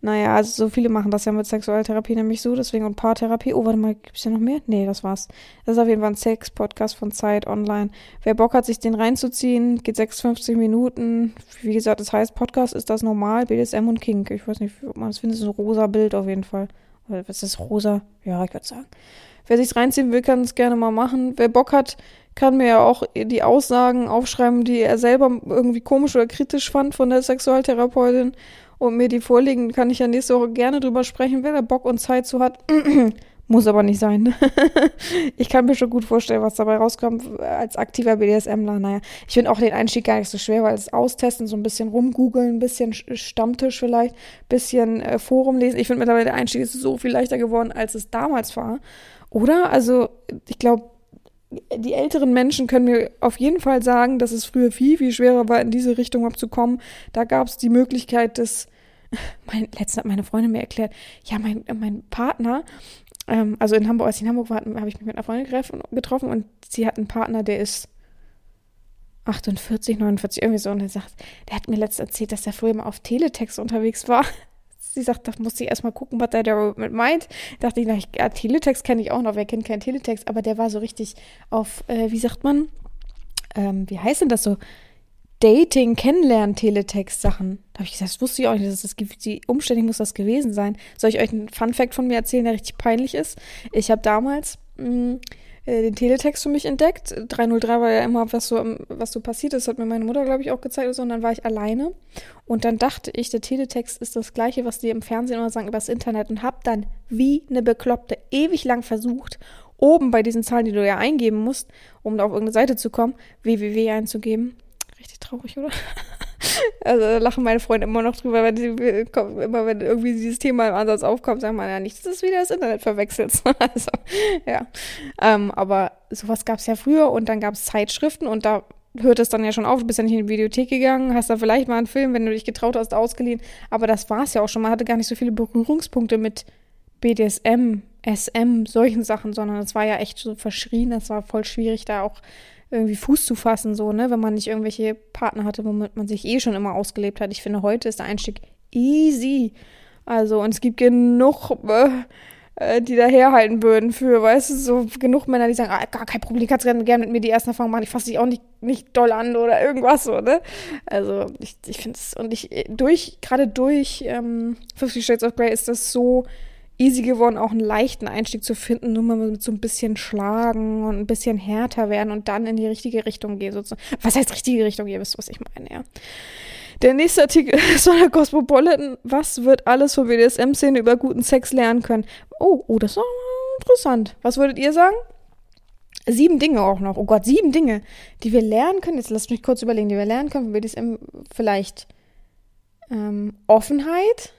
Naja, also so viele machen das ja mit Sexualtherapie nämlich so, deswegen und Paartherapie. Oh, warte mal, gibt's ja noch mehr? Nee, das war's. Das ist auf jeden Fall ein Sex-Podcast von Zeit online. Wer Bock hat, sich den reinzuziehen, geht 56 Minuten. Wie gesagt, das heißt, Podcast ist das normal, BDSM und Kink. Ich weiß nicht, ob man das findet, so ein rosa Bild auf jeden Fall. Was ist das, rosa? Ja, ich würde sagen. Wer sich's reinziehen will, kann es gerne mal machen. Wer Bock hat, kann mir ja auch die Aussagen aufschreiben, die er selber irgendwie komisch oder kritisch fand von der Sexualtherapeutin und mir die vorlegen, kann ich ja nächste Woche gerne drüber sprechen, wer da Bock und Zeit zu hat. Muss aber nicht sein. ich kann mir schon gut vorstellen, was dabei rauskommt als aktiver BDSMler. Naja, ich finde auch den Einstieg gar nicht so schwer, weil es austesten, so ein bisschen rumgoogeln, ein bisschen Stammtisch vielleicht, ein bisschen äh, Forum lesen. Ich finde mittlerweile der Einstieg ist so viel leichter geworden, als es damals war. Oder? Also, ich glaube, die älteren Menschen können mir auf jeden Fall sagen, dass es früher viel, viel schwerer war, in diese Richtung abzukommen. Da gab es die Möglichkeit des, mein, letztens hat meine Freundin mir erklärt, ja, mein, mein Partner, ähm, also in Hamburg, als ich in Hamburg war, habe ich mich mit einer Freundin getroffen und sie hat einen Partner, der ist 48, 49, irgendwie so. Und er sagt, der hat mir letztens erzählt, dass er früher mal auf Teletext unterwegs war. Sie sagt, da musste ich erstmal gucken, was der damit meint. Dachte ich, na, ich, ja, Teletext kenne ich auch noch. Wer kennt keinen Teletext? Aber der war so richtig auf, äh, wie sagt man? Ähm, wie heißt denn das so? Dating, Kennenlernen, Teletext-Sachen. Da habe ich gesagt, das wusste ich auch nicht. Das ist das, die umständlich muss das gewesen sein. Soll ich euch einen Fun-Fact von mir erzählen, der richtig peinlich ist? Ich habe damals mh, mm, äh, den Teletext für mich entdeckt. 303 war ja immer, was so, was so passiert ist, hat mir meine Mutter, glaube ich, auch gezeigt. Und dann war ich alleine. Und dann dachte ich, der Teletext ist das gleiche, was die im Fernsehen immer sagen, übers Internet. Und habe dann wie eine Bekloppte ewig lang versucht, oben bei diesen Zahlen, die du ja eingeben musst, um da auf irgendeine Seite zu kommen, www einzugeben Richtig traurig, oder? Also da lachen meine Freunde immer noch drüber, wenn sie immer wenn irgendwie dieses Thema im Ansatz aufkommt, sagen wir ja nicht, dass du wieder das Internet verwechselst. also, ja. Ähm, aber sowas gab es ja früher und dann gab es Zeitschriften und da hört es dann ja schon auf, du bist ja nicht in die Videothek gegangen, hast da vielleicht mal einen Film, wenn du dich getraut hast, ausgeliehen. Aber das war es ja auch schon. Man hatte gar nicht so viele Berührungspunkte mit BDSM, SM, solchen Sachen, sondern es war ja echt so verschrien, das war voll schwierig, da auch irgendwie Fuß zu fassen, so, ne, wenn man nicht irgendwelche Partner hatte, womit man sich eh schon immer ausgelebt hat. Ich finde, heute ist der Einstieg easy. Also, und es gibt genug, äh, äh die da herhalten würden für, weißt du, so genug Männer, die sagen, ah, gar kein Problem, kannst gerne mit mir die ersten Erfahrungen machen, ich fasse dich auch nicht, nicht doll an oder irgendwas so, ne? Also, ich, ich finde es, und ich, durch, gerade durch ähm, Fifty Shades of Grey ist das so easy geworden, auch einen leichten Einstieg zu finden, nur mal mit so ein bisschen schlagen und ein bisschen härter werden und dann in die richtige Richtung gehen. Sozusagen. Was heißt richtige Richtung? Ihr wisst, was ich meine, ja. Der nächste Artikel ist von der Cosmopolitan. Was wird alles von BDSM-Szene über guten Sex lernen können? Oh, oh, das ist interessant. Was würdet ihr sagen? Sieben Dinge auch noch. Oh Gott, sieben Dinge, die wir lernen können. Jetzt lasst mich kurz überlegen, die wir lernen können von BDSM. Vielleicht ähm, Offenheit,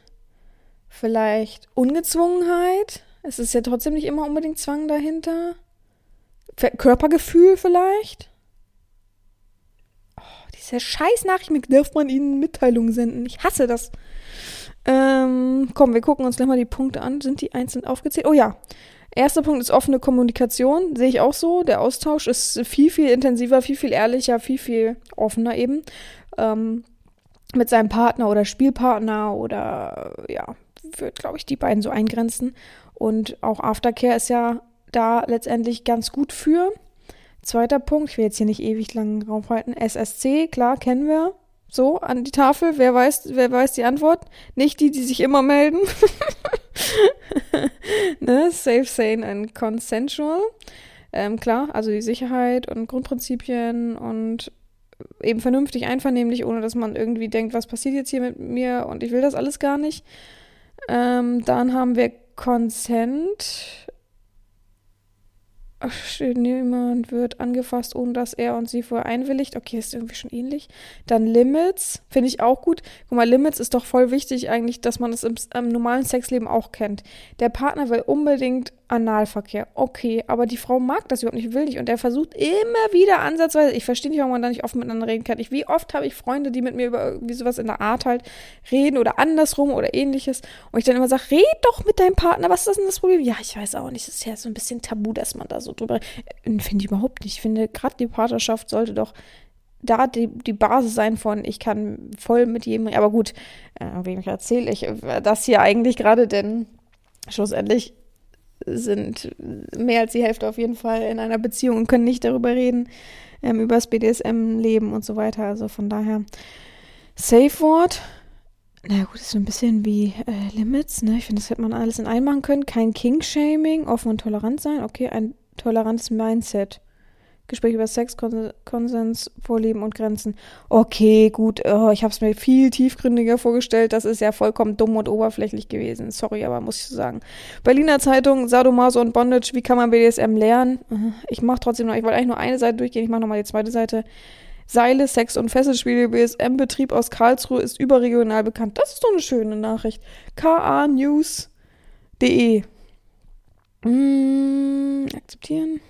Vielleicht Ungezwungenheit. Es ist ja trotzdem nicht immer unbedingt Zwang dahinter. Körpergefühl vielleicht. Oh, diese scheiß Nachricht, mit darf man ihnen Mitteilungen senden. Ich hasse das. Ähm, komm, wir gucken uns gleich mal die Punkte an. Sind die einzeln aufgezählt? Oh ja. Erster Punkt ist offene Kommunikation. Sehe ich auch so. Der Austausch ist viel, viel intensiver, viel, viel ehrlicher, viel, viel offener eben. Ähm, mit seinem Partner oder Spielpartner oder ja, würde, glaube ich, die beiden so eingrenzen. Und auch Aftercare ist ja da letztendlich ganz gut für. Zweiter Punkt, ich will jetzt hier nicht ewig lang draufhalten. SSC, klar, kennen wir. So, an die Tafel. Wer weiß, wer weiß die Antwort? Nicht die, die sich immer melden. ne? Safe, sane and consensual. Ähm, klar, also die Sicherheit und Grundprinzipien und eben vernünftig, einvernehmlich, ohne dass man irgendwie denkt, was passiert jetzt hier mit mir und ich will das alles gar nicht. Ähm, dann haben wir Consent. Niemand wird angefasst, ohne dass er und sie vorher einwilligt. Okay, ist irgendwie schon ähnlich. Dann Limits, finde ich auch gut. Guck mal, Limits ist doch voll wichtig eigentlich, dass man es im, im normalen Sexleben auch kennt. Der Partner will unbedingt Analverkehr. Okay, aber die Frau mag das überhaupt nicht, will nicht. Und er versucht immer wieder ansatzweise, ich verstehe nicht, warum man da nicht offen miteinander reden kann. Ich, wie oft habe ich Freunde, die mit mir über irgendwie sowas in der Art halt reden oder andersrum oder ähnliches. Und ich dann immer sage, red doch mit deinem Partner, was ist denn das Problem? Ja, ich weiß auch nicht, es ist ja so ein bisschen tabu, dass man da so drüber, äh, finde ich überhaupt nicht. Ich finde, gerade die Partnerschaft sollte doch da die, die Basis sein von, ich kann voll mit jedem, aber gut, äh, wem erzähle ich das hier eigentlich gerade, denn schlussendlich sind mehr als die Hälfte auf jeden Fall in einer Beziehung und können nicht darüber reden, ähm, über das BDSM-Leben und so weiter. Also von daher Safe Word. Na gut, ist so ein bisschen wie äh, Limits, ne? Ich finde, das hätte man alles in einem machen können. Kein King-Shaming, offen und tolerant sein. Okay, ein tolerantes Mindset. Gespräch über Sex, Kon Konsens, Vorlieben und Grenzen. Okay, gut, oh, ich habe es mir viel tiefgründiger vorgestellt. Das ist ja vollkommen dumm und oberflächlich gewesen. Sorry, aber muss ich sagen. Berliner Zeitung, Sadomaso und Bondage, wie kann man BDSM lernen? Ich mache trotzdem noch, ich wollte eigentlich nur eine Seite durchgehen, ich mache nochmal die zweite Seite. Seile, Sex und Fesselspiele BSM-Betrieb aus Karlsruhe ist überregional bekannt. Das ist doch eine schöne Nachricht. kanews.de mm, Akzeptieren.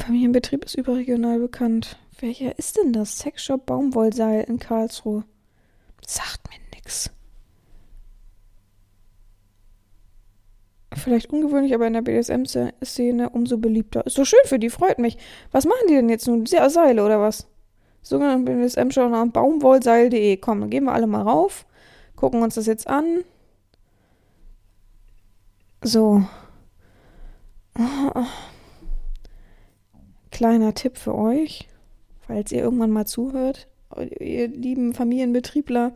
Familienbetrieb ist überregional bekannt. Welcher ist denn das? Sexshop Baumwollseil in Karlsruhe. Sagt mir nix. Vielleicht ungewöhnlich, aber in der BDSM-Szene umso beliebter. Ist so schön für die, freut mich. Was machen die denn jetzt nun? Seile oder was? Sogenannte BDSM-Show nach baumwollseil.de. Komm, dann gehen wir alle mal rauf, gucken uns das jetzt an. So. Kleiner Tipp für euch, falls ihr irgendwann mal zuhört, ihr lieben Familienbetriebler,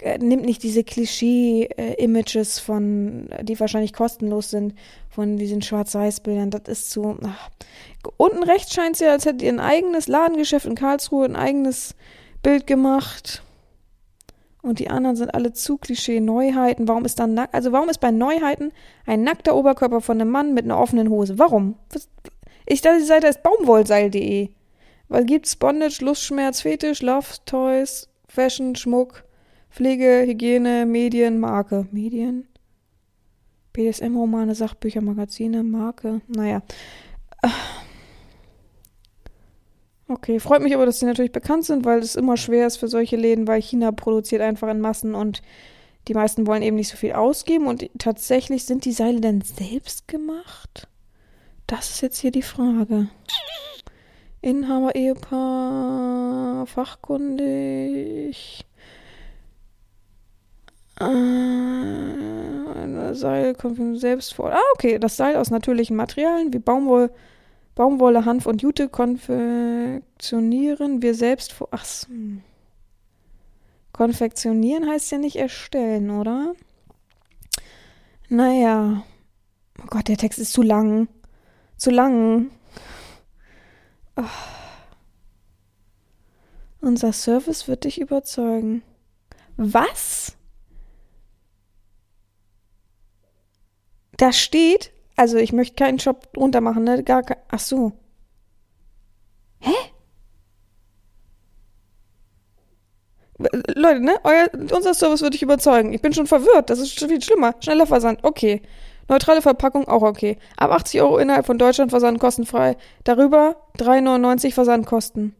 äh, nimmt nicht diese Klischee-Images von, die wahrscheinlich kostenlos sind, von diesen Schwarz-Weiß-Bildern. Das ist zu. Ach. Unten rechts scheint es ja, als hätte ihr ein eigenes Ladengeschäft in Karlsruhe, ein eigenes Bild gemacht. Und die anderen sind alle zu Klischee-Neuheiten. Warum ist dann also warum ist bei Neuheiten ein nackter Oberkörper von einem Mann mit einer offenen Hose? Warum? Ich dachte, die Seite ist baumwollseil.de. Weil gibt's Bondage, Lustschmerz, Fetisch, Love, Toys, Fashion, Schmuck. Pflege, Hygiene, Medien, Marke. Medien? BDSM-Romane, Sachbücher, Magazine, Marke. Naja. Okay, freut mich aber, dass sie natürlich bekannt sind, weil es immer schwer ist für solche Läden, weil China produziert einfach in Massen und die meisten wollen eben nicht so viel ausgeben. Und tatsächlich sind die Seile denn selbst gemacht? Das ist jetzt hier die Frage. Inhaber, Ehepaar, fachkundig. Äh, Seil kommt selbst vor. Ah, okay. Das Seil aus natürlichen Materialien wie Baumwolle, Baumwolle Hanf und Jute konfektionieren wir selbst vor. Ach, konfektionieren heißt ja nicht erstellen, oder? Naja. Oh Gott, der Text ist zu lang. Zu lang. Oh. Unser Service wird dich überzeugen. Was? Da steht, also ich möchte keinen Shop drunter machen, ne? Gar kein. Ach so. Hä? Leute, ne? Euer, unser Service wird dich überzeugen. Ich bin schon verwirrt. Das ist schon viel schlimmer. Schneller Versand. Okay. Neutrale Verpackung auch okay. Ab 80 Euro innerhalb von Deutschland Versand kostenfrei. Darüber 3,99 Versandkosten.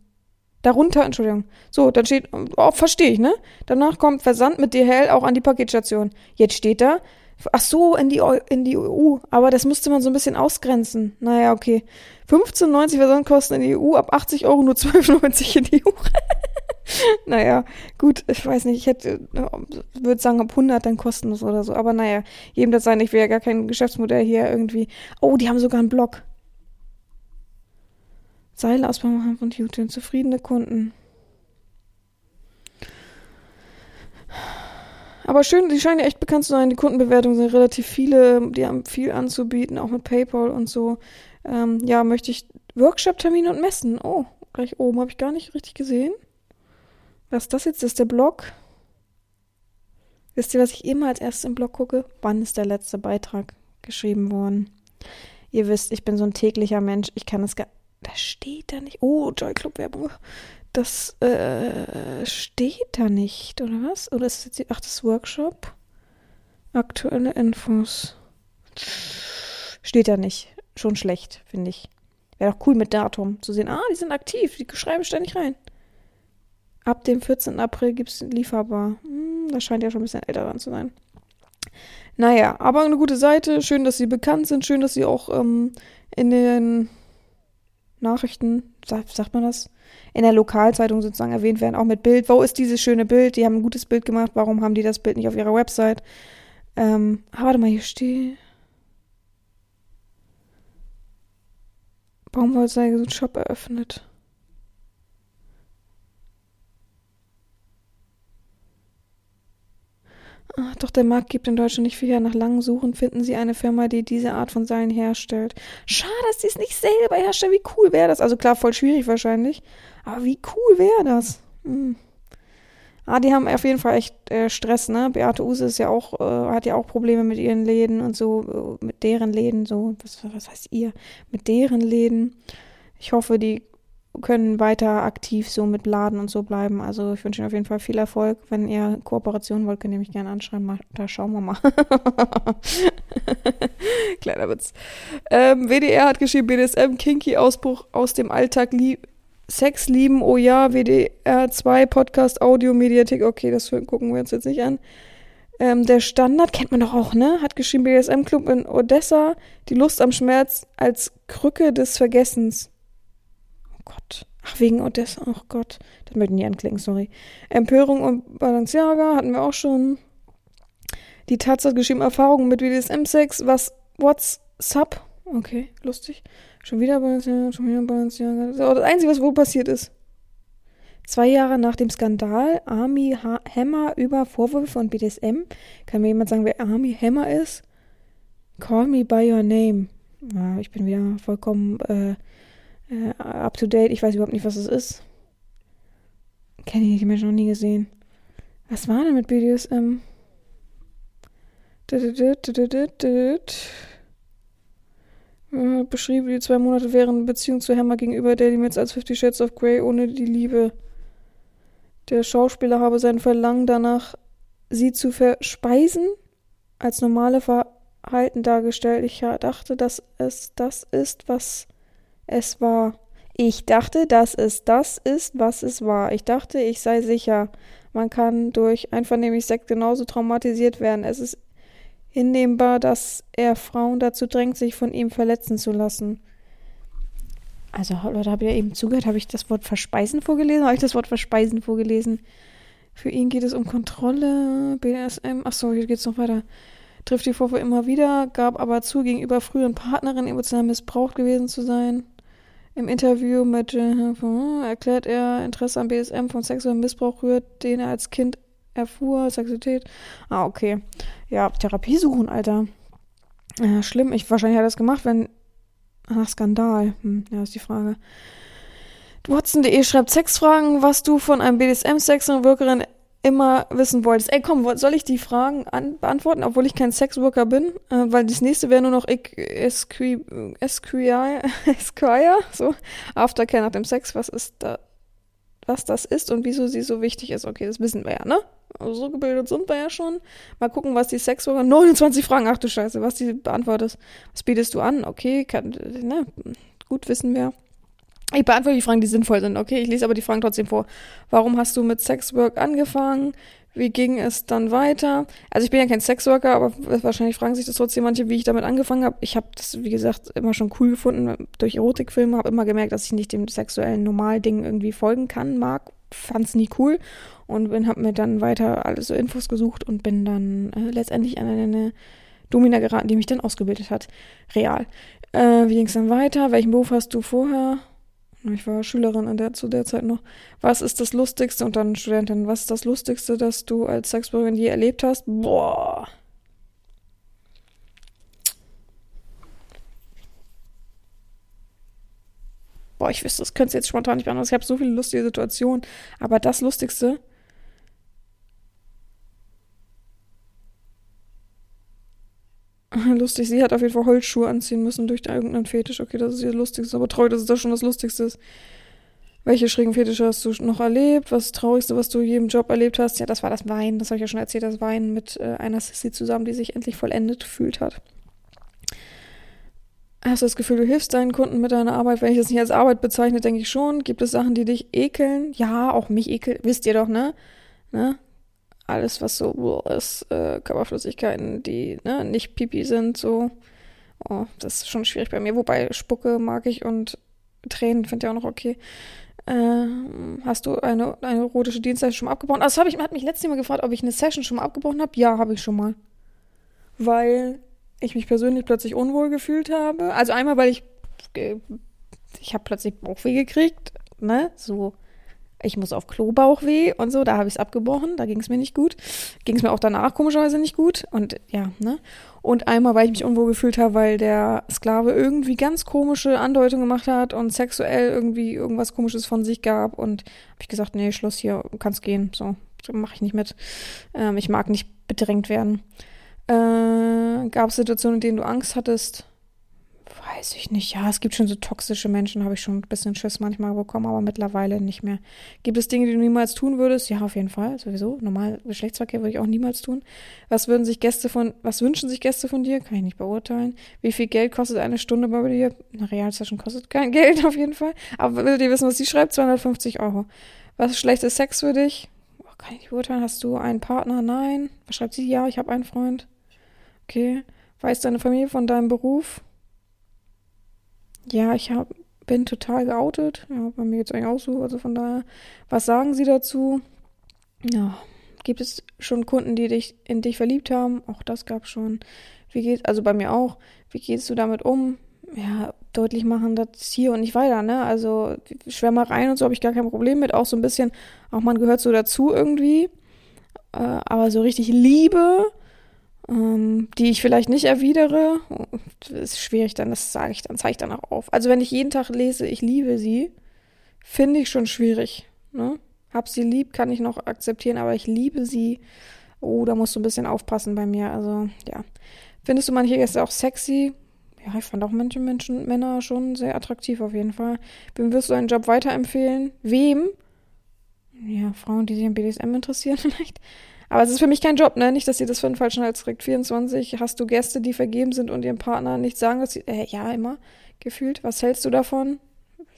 Darunter, Entschuldigung. So, dann steht, oh, verstehe ich, ne? Danach kommt Versand mit DHL auch an die Paketstation. Jetzt steht da, Ach so, in die, in die EU. Aber das müsste man so ein bisschen ausgrenzen. Naja, okay. 15,90 Versandkosten in die EU, ab 80 Euro nur 12,90 in die EU. naja, gut, ich weiß nicht, ich hätte, würde sagen, ab 100 dann kostenlos oder so. Aber naja, jedem das sein, ich will ja gar kein Geschäftsmodell hier irgendwie. Oh, die haben sogar einen Blog. Seile aus Hanf und Jute, zufriedene Kunden. Aber schön, die scheinen ja echt bekannt zu sein. Die Kundenbewertungen sind relativ viele. Die haben viel anzubieten, auch mit PayPal und so. Ähm, ja, möchte ich Workshop-Termine und Messen. Oh, gleich oben habe ich gar nicht richtig gesehen. Was ist das jetzt? Das ist der Blog. Wisst ihr, was ich immer als erstes im Blog gucke? Wann ist der letzte Beitrag geschrieben worden? Ihr wisst, ich bin so ein täglicher Mensch. Ich kann es gar. Da steht da nicht. Oh, Joy Club Werbung. Das äh, steht da nicht, oder was? Oder ist das jetzt, ach, das Workshop? Aktuelle Infos. Steht da nicht. Schon schlecht, finde ich. Wäre doch cool mit Datum zu sehen. Ah, die sind aktiv, die schreiben ständig rein. Ab dem 14. April gibt es lieferbar. Hm, das scheint ja schon ein bisschen älter dran zu sein. Naja, aber eine gute Seite. Schön, dass sie bekannt sind. Schön, dass sie auch ähm, in den Nachrichten, sagt, man das? In der Lokalzeitung sozusagen erwähnt werden, auch mit Bild. Wo ist dieses schöne Bild? Die haben ein gutes Bild gemacht. Warum haben die das Bild nicht auf ihrer Website? Ähm, ah, warte mal, hier steht. Ein Shop eröffnet. Doch der Markt gibt in Deutschland nicht viel her. Nach langem Suchen finden sie eine Firma, die diese Art von Seilen herstellt. Schade, dass die es nicht selber herstellen. Wie cool wäre das? Also klar, voll schwierig wahrscheinlich. Aber wie cool wäre das? Hm. Ah, die haben auf jeden Fall echt äh, Stress, ne? Beate Use ist ja auch, äh, hat ja auch Probleme mit ihren Läden und so, äh, mit deren Läden, so, was, was heißt ihr? Mit deren Läden. Ich hoffe, die können weiter aktiv so mit Laden und so bleiben. Also ich wünsche Ihnen auf jeden Fall viel Erfolg. Wenn ihr Kooperation wollt, könnt ihr mich gerne anschreiben. Da schauen wir mal. Kleiner Witz. Ähm, WDR hat geschrieben, BDSM, Kinky-Ausbruch aus dem Alltag, lieb Sex lieben, oh ja, WDR 2, Podcast, Audio, Mediathek, okay, das gucken wir uns jetzt nicht an. Ähm, der Standard kennt man doch auch, ne? Hat geschrieben, BDSM-Club in Odessa, die Lust am Schmerz als Krücke des Vergessens. Gott. Ach, wegen Odessa, oh Gott. Das möchte ich nie anklicken, sorry. Empörung und Balenciaga hatten wir auch schon. Die Taz hat geschrieben, Erfahrungen mit BDSM-Sex, was, what's up? Okay, lustig. Schon wieder Balenciaga, schon wieder Balenciaga. Das das Einzige, was wohl passiert ist. Zwei Jahre nach dem Skandal Army ha Hammer über Vorwürfe von BDSM. Kann mir jemand sagen, wer Army Hammer ist? Call me by your name. Ja, ich bin wieder vollkommen äh, äh, up to date. Ich weiß überhaupt nicht, was es ist. Kenne ich nicht, die Menschen noch nie gesehen. Was war denn mit BDSM? Äh, beschrieb die zwei Monate während Beziehung zu Hammer gegenüber Daily Mitz als Fifty Shades of Grey ohne die Liebe. Der Schauspieler habe sein Verlangen danach, sie zu verspeisen, als normale Verhalten dargestellt. Ich dachte, dass es das ist, was es war. Ich dachte, dass es das ist, was es war. Ich dachte, ich sei sicher. Man kann durch einvernehmlich Sex genauso traumatisiert werden. Es ist hinnehmbar, dass er Frauen dazu drängt, sich von ihm verletzen zu lassen. Also, Leute, habe ich ja eben zugehört, habe ich das Wort verspeisen vorgelesen? Habe ich das Wort verspeisen vorgelesen? Für ihn geht es um Kontrolle, BDSM. Achso, hier geht es noch weiter. Trifft die Vorwürfe immer wieder, gab aber zu, gegenüber früheren Partnerinnen emotional missbraucht gewesen zu sein. Im Interview mit äh, erklärt er, Interesse am BSM von sexuellem Missbrauch rührt, den er als Kind erfuhr, Sexualität. Ah, okay. Ja, Therapie suchen, Alter. Ja, schlimm. Ich wahrscheinlich er das gemacht, wenn. Ach, Skandal. Hm, ja, ist die Frage. Watson.de schreibt Sexfragen, was du von einem BDSM-Sexworkerin immer wissen wolltest. Ey, komm, soll ich die Fragen an beantworten, obwohl ich kein Sexworker bin? Äh, weil das nächste wäre nur noch Esquire, so, Aftercare nach dem Sex. Was ist da, was das ist und wieso sie so wichtig ist? Okay, das wissen wir ja, ne? Also so gebildet sind wir ja schon. Mal gucken, was die Sexworker. 29 Fragen, ach du Scheiße, was die beantwortest. Was bietest du an? Okay, kann, ne, gut wissen wir. Ich beantworte die Fragen, die sinnvoll sind. Okay, ich lese aber die Fragen trotzdem vor. Warum hast du mit Sexwork angefangen? Wie ging es dann weiter? Also ich bin ja kein Sexworker, aber wahrscheinlich fragen sich das trotzdem manche, wie ich damit angefangen habe. Ich habe das, wie gesagt, immer schon cool gefunden durch Erotikfilme, habe immer gemerkt, dass ich nicht dem sexuellen Normalding irgendwie folgen kann, mag, fand es nie cool und bin habe mir dann weiter alles so Infos gesucht und bin dann äh, letztendlich an eine Domina geraten, die mich dann ausgebildet hat. Real. Äh, wie ging es dann weiter? Welchen Beruf hast du vorher? Ich war Schülerin an der, zu der Zeit noch. Was ist das Lustigste? Und dann Studentin, was ist das Lustigste, das du als Sexbürgerin je erlebt hast? Boah. Boah, ich wüsste, das könnte es jetzt spontan nicht beantworten. Ich habe so viele lustige Situationen. Aber das Lustigste, Lustig, sie hat auf jeden Fall Holzschuhe anziehen müssen durch irgendeinen Fetisch. Okay, das ist ihr Lustigste, aber traurig, dass es das schon das Lustigste ist. Welche schrägen Fetische hast du noch erlebt? Was ist das Traurigste, was du je im Job erlebt hast? Ja, das war das Weinen. Das habe ich ja schon erzählt, das Weinen mit äh, einer Sissy zusammen, die sich endlich vollendet gefühlt hat. Hast du das Gefühl, du hilfst deinen Kunden mit deiner Arbeit? Wenn ich das nicht als Arbeit bezeichne, denke ich schon. Gibt es Sachen, die dich ekeln? Ja, auch mich ekeln. Wisst ihr doch, ne? ne? Alles, was so ist, äh, Körperflüssigkeiten, die ne, nicht Pipi sind, so. Oh, das ist schon schwierig bei mir. Wobei Spucke mag ich und Tränen finde ich auch noch okay. Äh, hast du eine, eine erotische Dienstleistung schon mal abgebrochen? Also, das ich, hat mich letztes Mal gefragt, ob ich eine Session schon mal abgebrochen habe. Ja, habe ich schon mal. Weil ich mich persönlich plötzlich unwohl gefühlt habe. Also einmal, weil ich, ich habe plötzlich Bauchweh gekriegt, ne, so ich muss auf Klobauchweh und so, da habe ich es abgebrochen, da ging es mir nicht gut. Ging es mir auch danach komischerweise nicht gut und ja, ne? Und einmal, weil ich mich unwohl gefühlt habe, weil der Sklave irgendwie ganz komische Andeutungen gemacht hat und sexuell irgendwie irgendwas komisches von sich gab und habe ich gesagt, nee, Schluss hier, kannst gehen, so, mache ich nicht mit. Ähm, ich mag nicht bedrängt werden. Äh, gab es Situationen, in denen du Angst hattest? Weiß ich nicht. Ja, es gibt schon so toxische Menschen, habe ich schon ein bisschen Schiss manchmal bekommen, aber mittlerweile nicht mehr. Gibt es Dinge, die du niemals tun würdest? Ja, auf jeden Fall, sowieso. Normal Geschlechtsverkehr würde ich auch niemals tun. Was würden sich Gäste von, was wünschen sich Gäste von dir? Kann ich nicht beurteilen. Wie viel Geld kostet eine Stunde bei dir? Eine Realsession kostet kein Geld auf jeden Fall. Aber würdet ihr wissen, was sie schreibt? 250 Euro. Was schlechtes Sex für dich? Oh, kann ich nicht beurteilen. Hast du einen Partner? Nein. Was schreibt sie? Ja, ich habe einen Freund. Okay. Weiß deine Familie von deinem Beruf? Ja, ich hab, bin total geoutet. Ja, bei mir jetzt eigentlich auch so. Also von daher, was sagen Sie dazu? Ja, gibt es schon Kunden, die dich in dich verliebt haben? Auch das gab schon. Wie geht, also bei mir auch. Wie gehst du damit um? Ja, deutlich machen, das hier und nicht weiter, ne? Also Schwärmereien und so habe ich gar kein Problem mit. Auch so ein bisschen, auch man gehört so dazu irgendwie. Äh, aber so richtig Liebe ähm, die ich vielleicht nicht erwidere, ist schwierig, dann das sage ich, dann zeige ich dann auch auf. Also wenn ich jeden Tag lese, ich liebe sie, finde ich schon schwierig. Ne? Hab sie lieb, kann ich noch akzeptieren, aber ich liebe sie. Oh, da musst du ein bisschen aufpassen bei mir. Also, ja. Findest du manche Gäste auch sexy? Ja, ich fand auch manche Menschen, Männer schon sehr attraktiv auf jeden Fall. Wem wirst du einen Job weiterempfehlen? Wem? Ja, Frauen, die sich an BDSM interessieren vielleicht. Aber es ist für mich kein Job, ne? Nicht, dass ihr das für einen falschen Hals kriegt. 24, hast du Gäste, die vergeben sind und ihrem Partner nicht sagen, dass sie, äh, ja, immer, gefühlt. Was hältst du davon?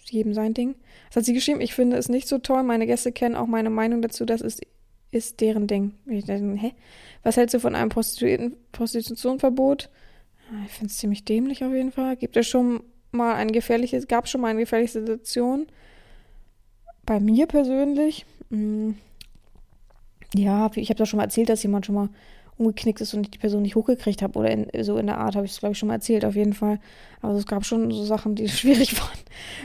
Jedem sein Ding. Das hat sie geschrieben, ich finde es nicht so toll. Meine Gäste kennen auch meine Meinung dazu, das ist, ist deren Ding. Ich denke, hä? Was hältst du von einem Prostituierten, Prostitutionverbot? Ah, ich finde es ziemlich dämlich auf jeden Fall. Gibt es schon mal eine gefährliche, gab schon mal eine gefährliche Situation? Bei mir persönlich? Mh, hm, ja, ich habe das schon mal erzählt, dass jemand schon mal umgeknickt ist und ich die Person nicht hochgekriegt habe. Oder in, so in der Art habe ich es, glaube ich, schon mal erzählt, auf jeden Fall. Also es gab schon so Sachen, die schwierig waren.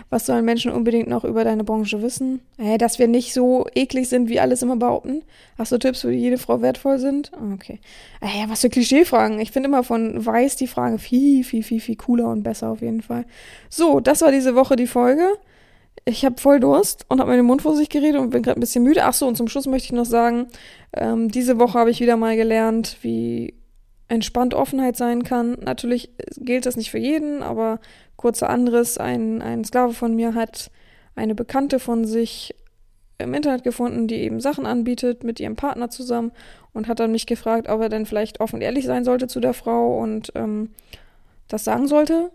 Was sollen Menschen unbedingt noch über deine Branche wissen? Äh, dass wir nicht so eklig sind, wie alles immer behaupten. Hast du Tipps, für die jede Frau wertvoll sind? Ah, okay. Äh, ja, was für Klischeefragen. Ich finde immer von Weiß die Frage viel, viel, viel, viel cooler und besser auf jeden Fall. So, das war diese Woche die Folge ich habe voll Durst und habe mir den Mund vor sich geredet und bin gerade ein bisschen müde. Ach so, und zum Schluss möchte ich noch sagen, ähm, diese Woche habe ich wieder mal gelernt, wie entspannt Offenheit sein kann. Natürlich gilt das nicht für jeden, aber kurzer anderes, ein, ein Sklave von mir hat eine Bekannte von sich im Internet gefunden, die eben Sachen anbietet mit ihrem Partner zusammen und hat dann mich gefragt, ob er denn vielleicht offen und ehrlich sein sollte zu der Frau und ähm, das sagen sollte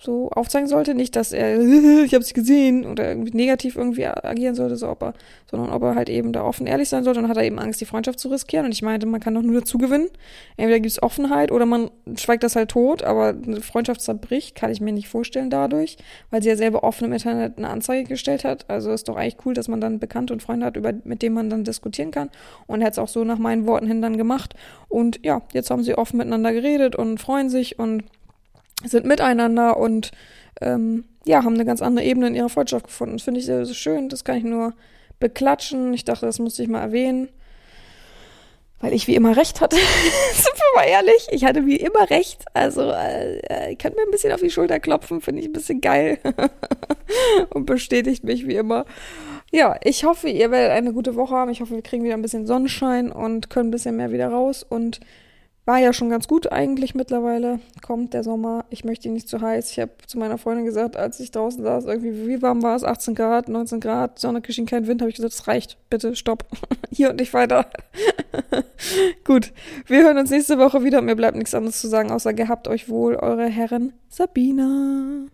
so aufzeigen sollte. Nicht, dass er, ich habe sie gesehen oder irgendwie negativ irgendwie agieren sollte, so ob er, sondern ob er halt eben da offen ehrlich sein sollte und hat er eben Angst, die Freundschaft zu riskieren. Und ich meinte, man kann doch nur dazu gewinnen. Entweder gibt es Offenheit oder man schweigt das halt tot, aber eine Freundschaft zerbricht, kann ich mir nicht vorstellen dadurch, weil sie ja selber offen im Internet eine Anzeige gestellt hat. Also ist doch eigentlich cool, dass man dann Bekannte und Freunde hat, über, mit denen man dann diskutieren kann. Und er hat es auch so nach meinen Worten hin dann gemacht. Und ja, jetzt haben sie offen miteinander geredet und freuen sich und sind miteinander und ähm, ja, haben eine ganz andere Ebene in ihrer Freundschaft gefunden. Das finde ich sehr, sehr schön. Das kann ich nur beklatschen. Ich dachte, das musste ich mal erwähnen. Weil ich wie immer recht hatte. Sind wir mal ehrlich? Ich hatte wie immer recht. Also, äh, ich kann mir ein bisschen auf die Schulter klopfen. Finde ich ein bisschen geil. und bestätigt mich wie immer. Ja, ich hoffe, ihr werdet eine gute Woche haben. Ich hoffe, wir kriegen wieder ein bisschen Sonnenschein und können ein bisschen mehr wieder raus. Und war ja schon ganz gut eigentlich mittlerweile. Kommt der Sommer. Ich möchte ihn nicht zu heiß. Ich habe zu meiner Freundin gesagt, als ich draußen saß, irgendwie, wie warm war es? 18 Grad, 19 Grad, Sonne schien kein Wind. Habe ich gesagt, es reicht. Bitte, stopp. Hier und nicht weiter. gut. Wir hören uns nächste Woche wieder. Mir bleibt nichts anderes zu sagen, außer gehabt euch wohl, eure Herren Sabina.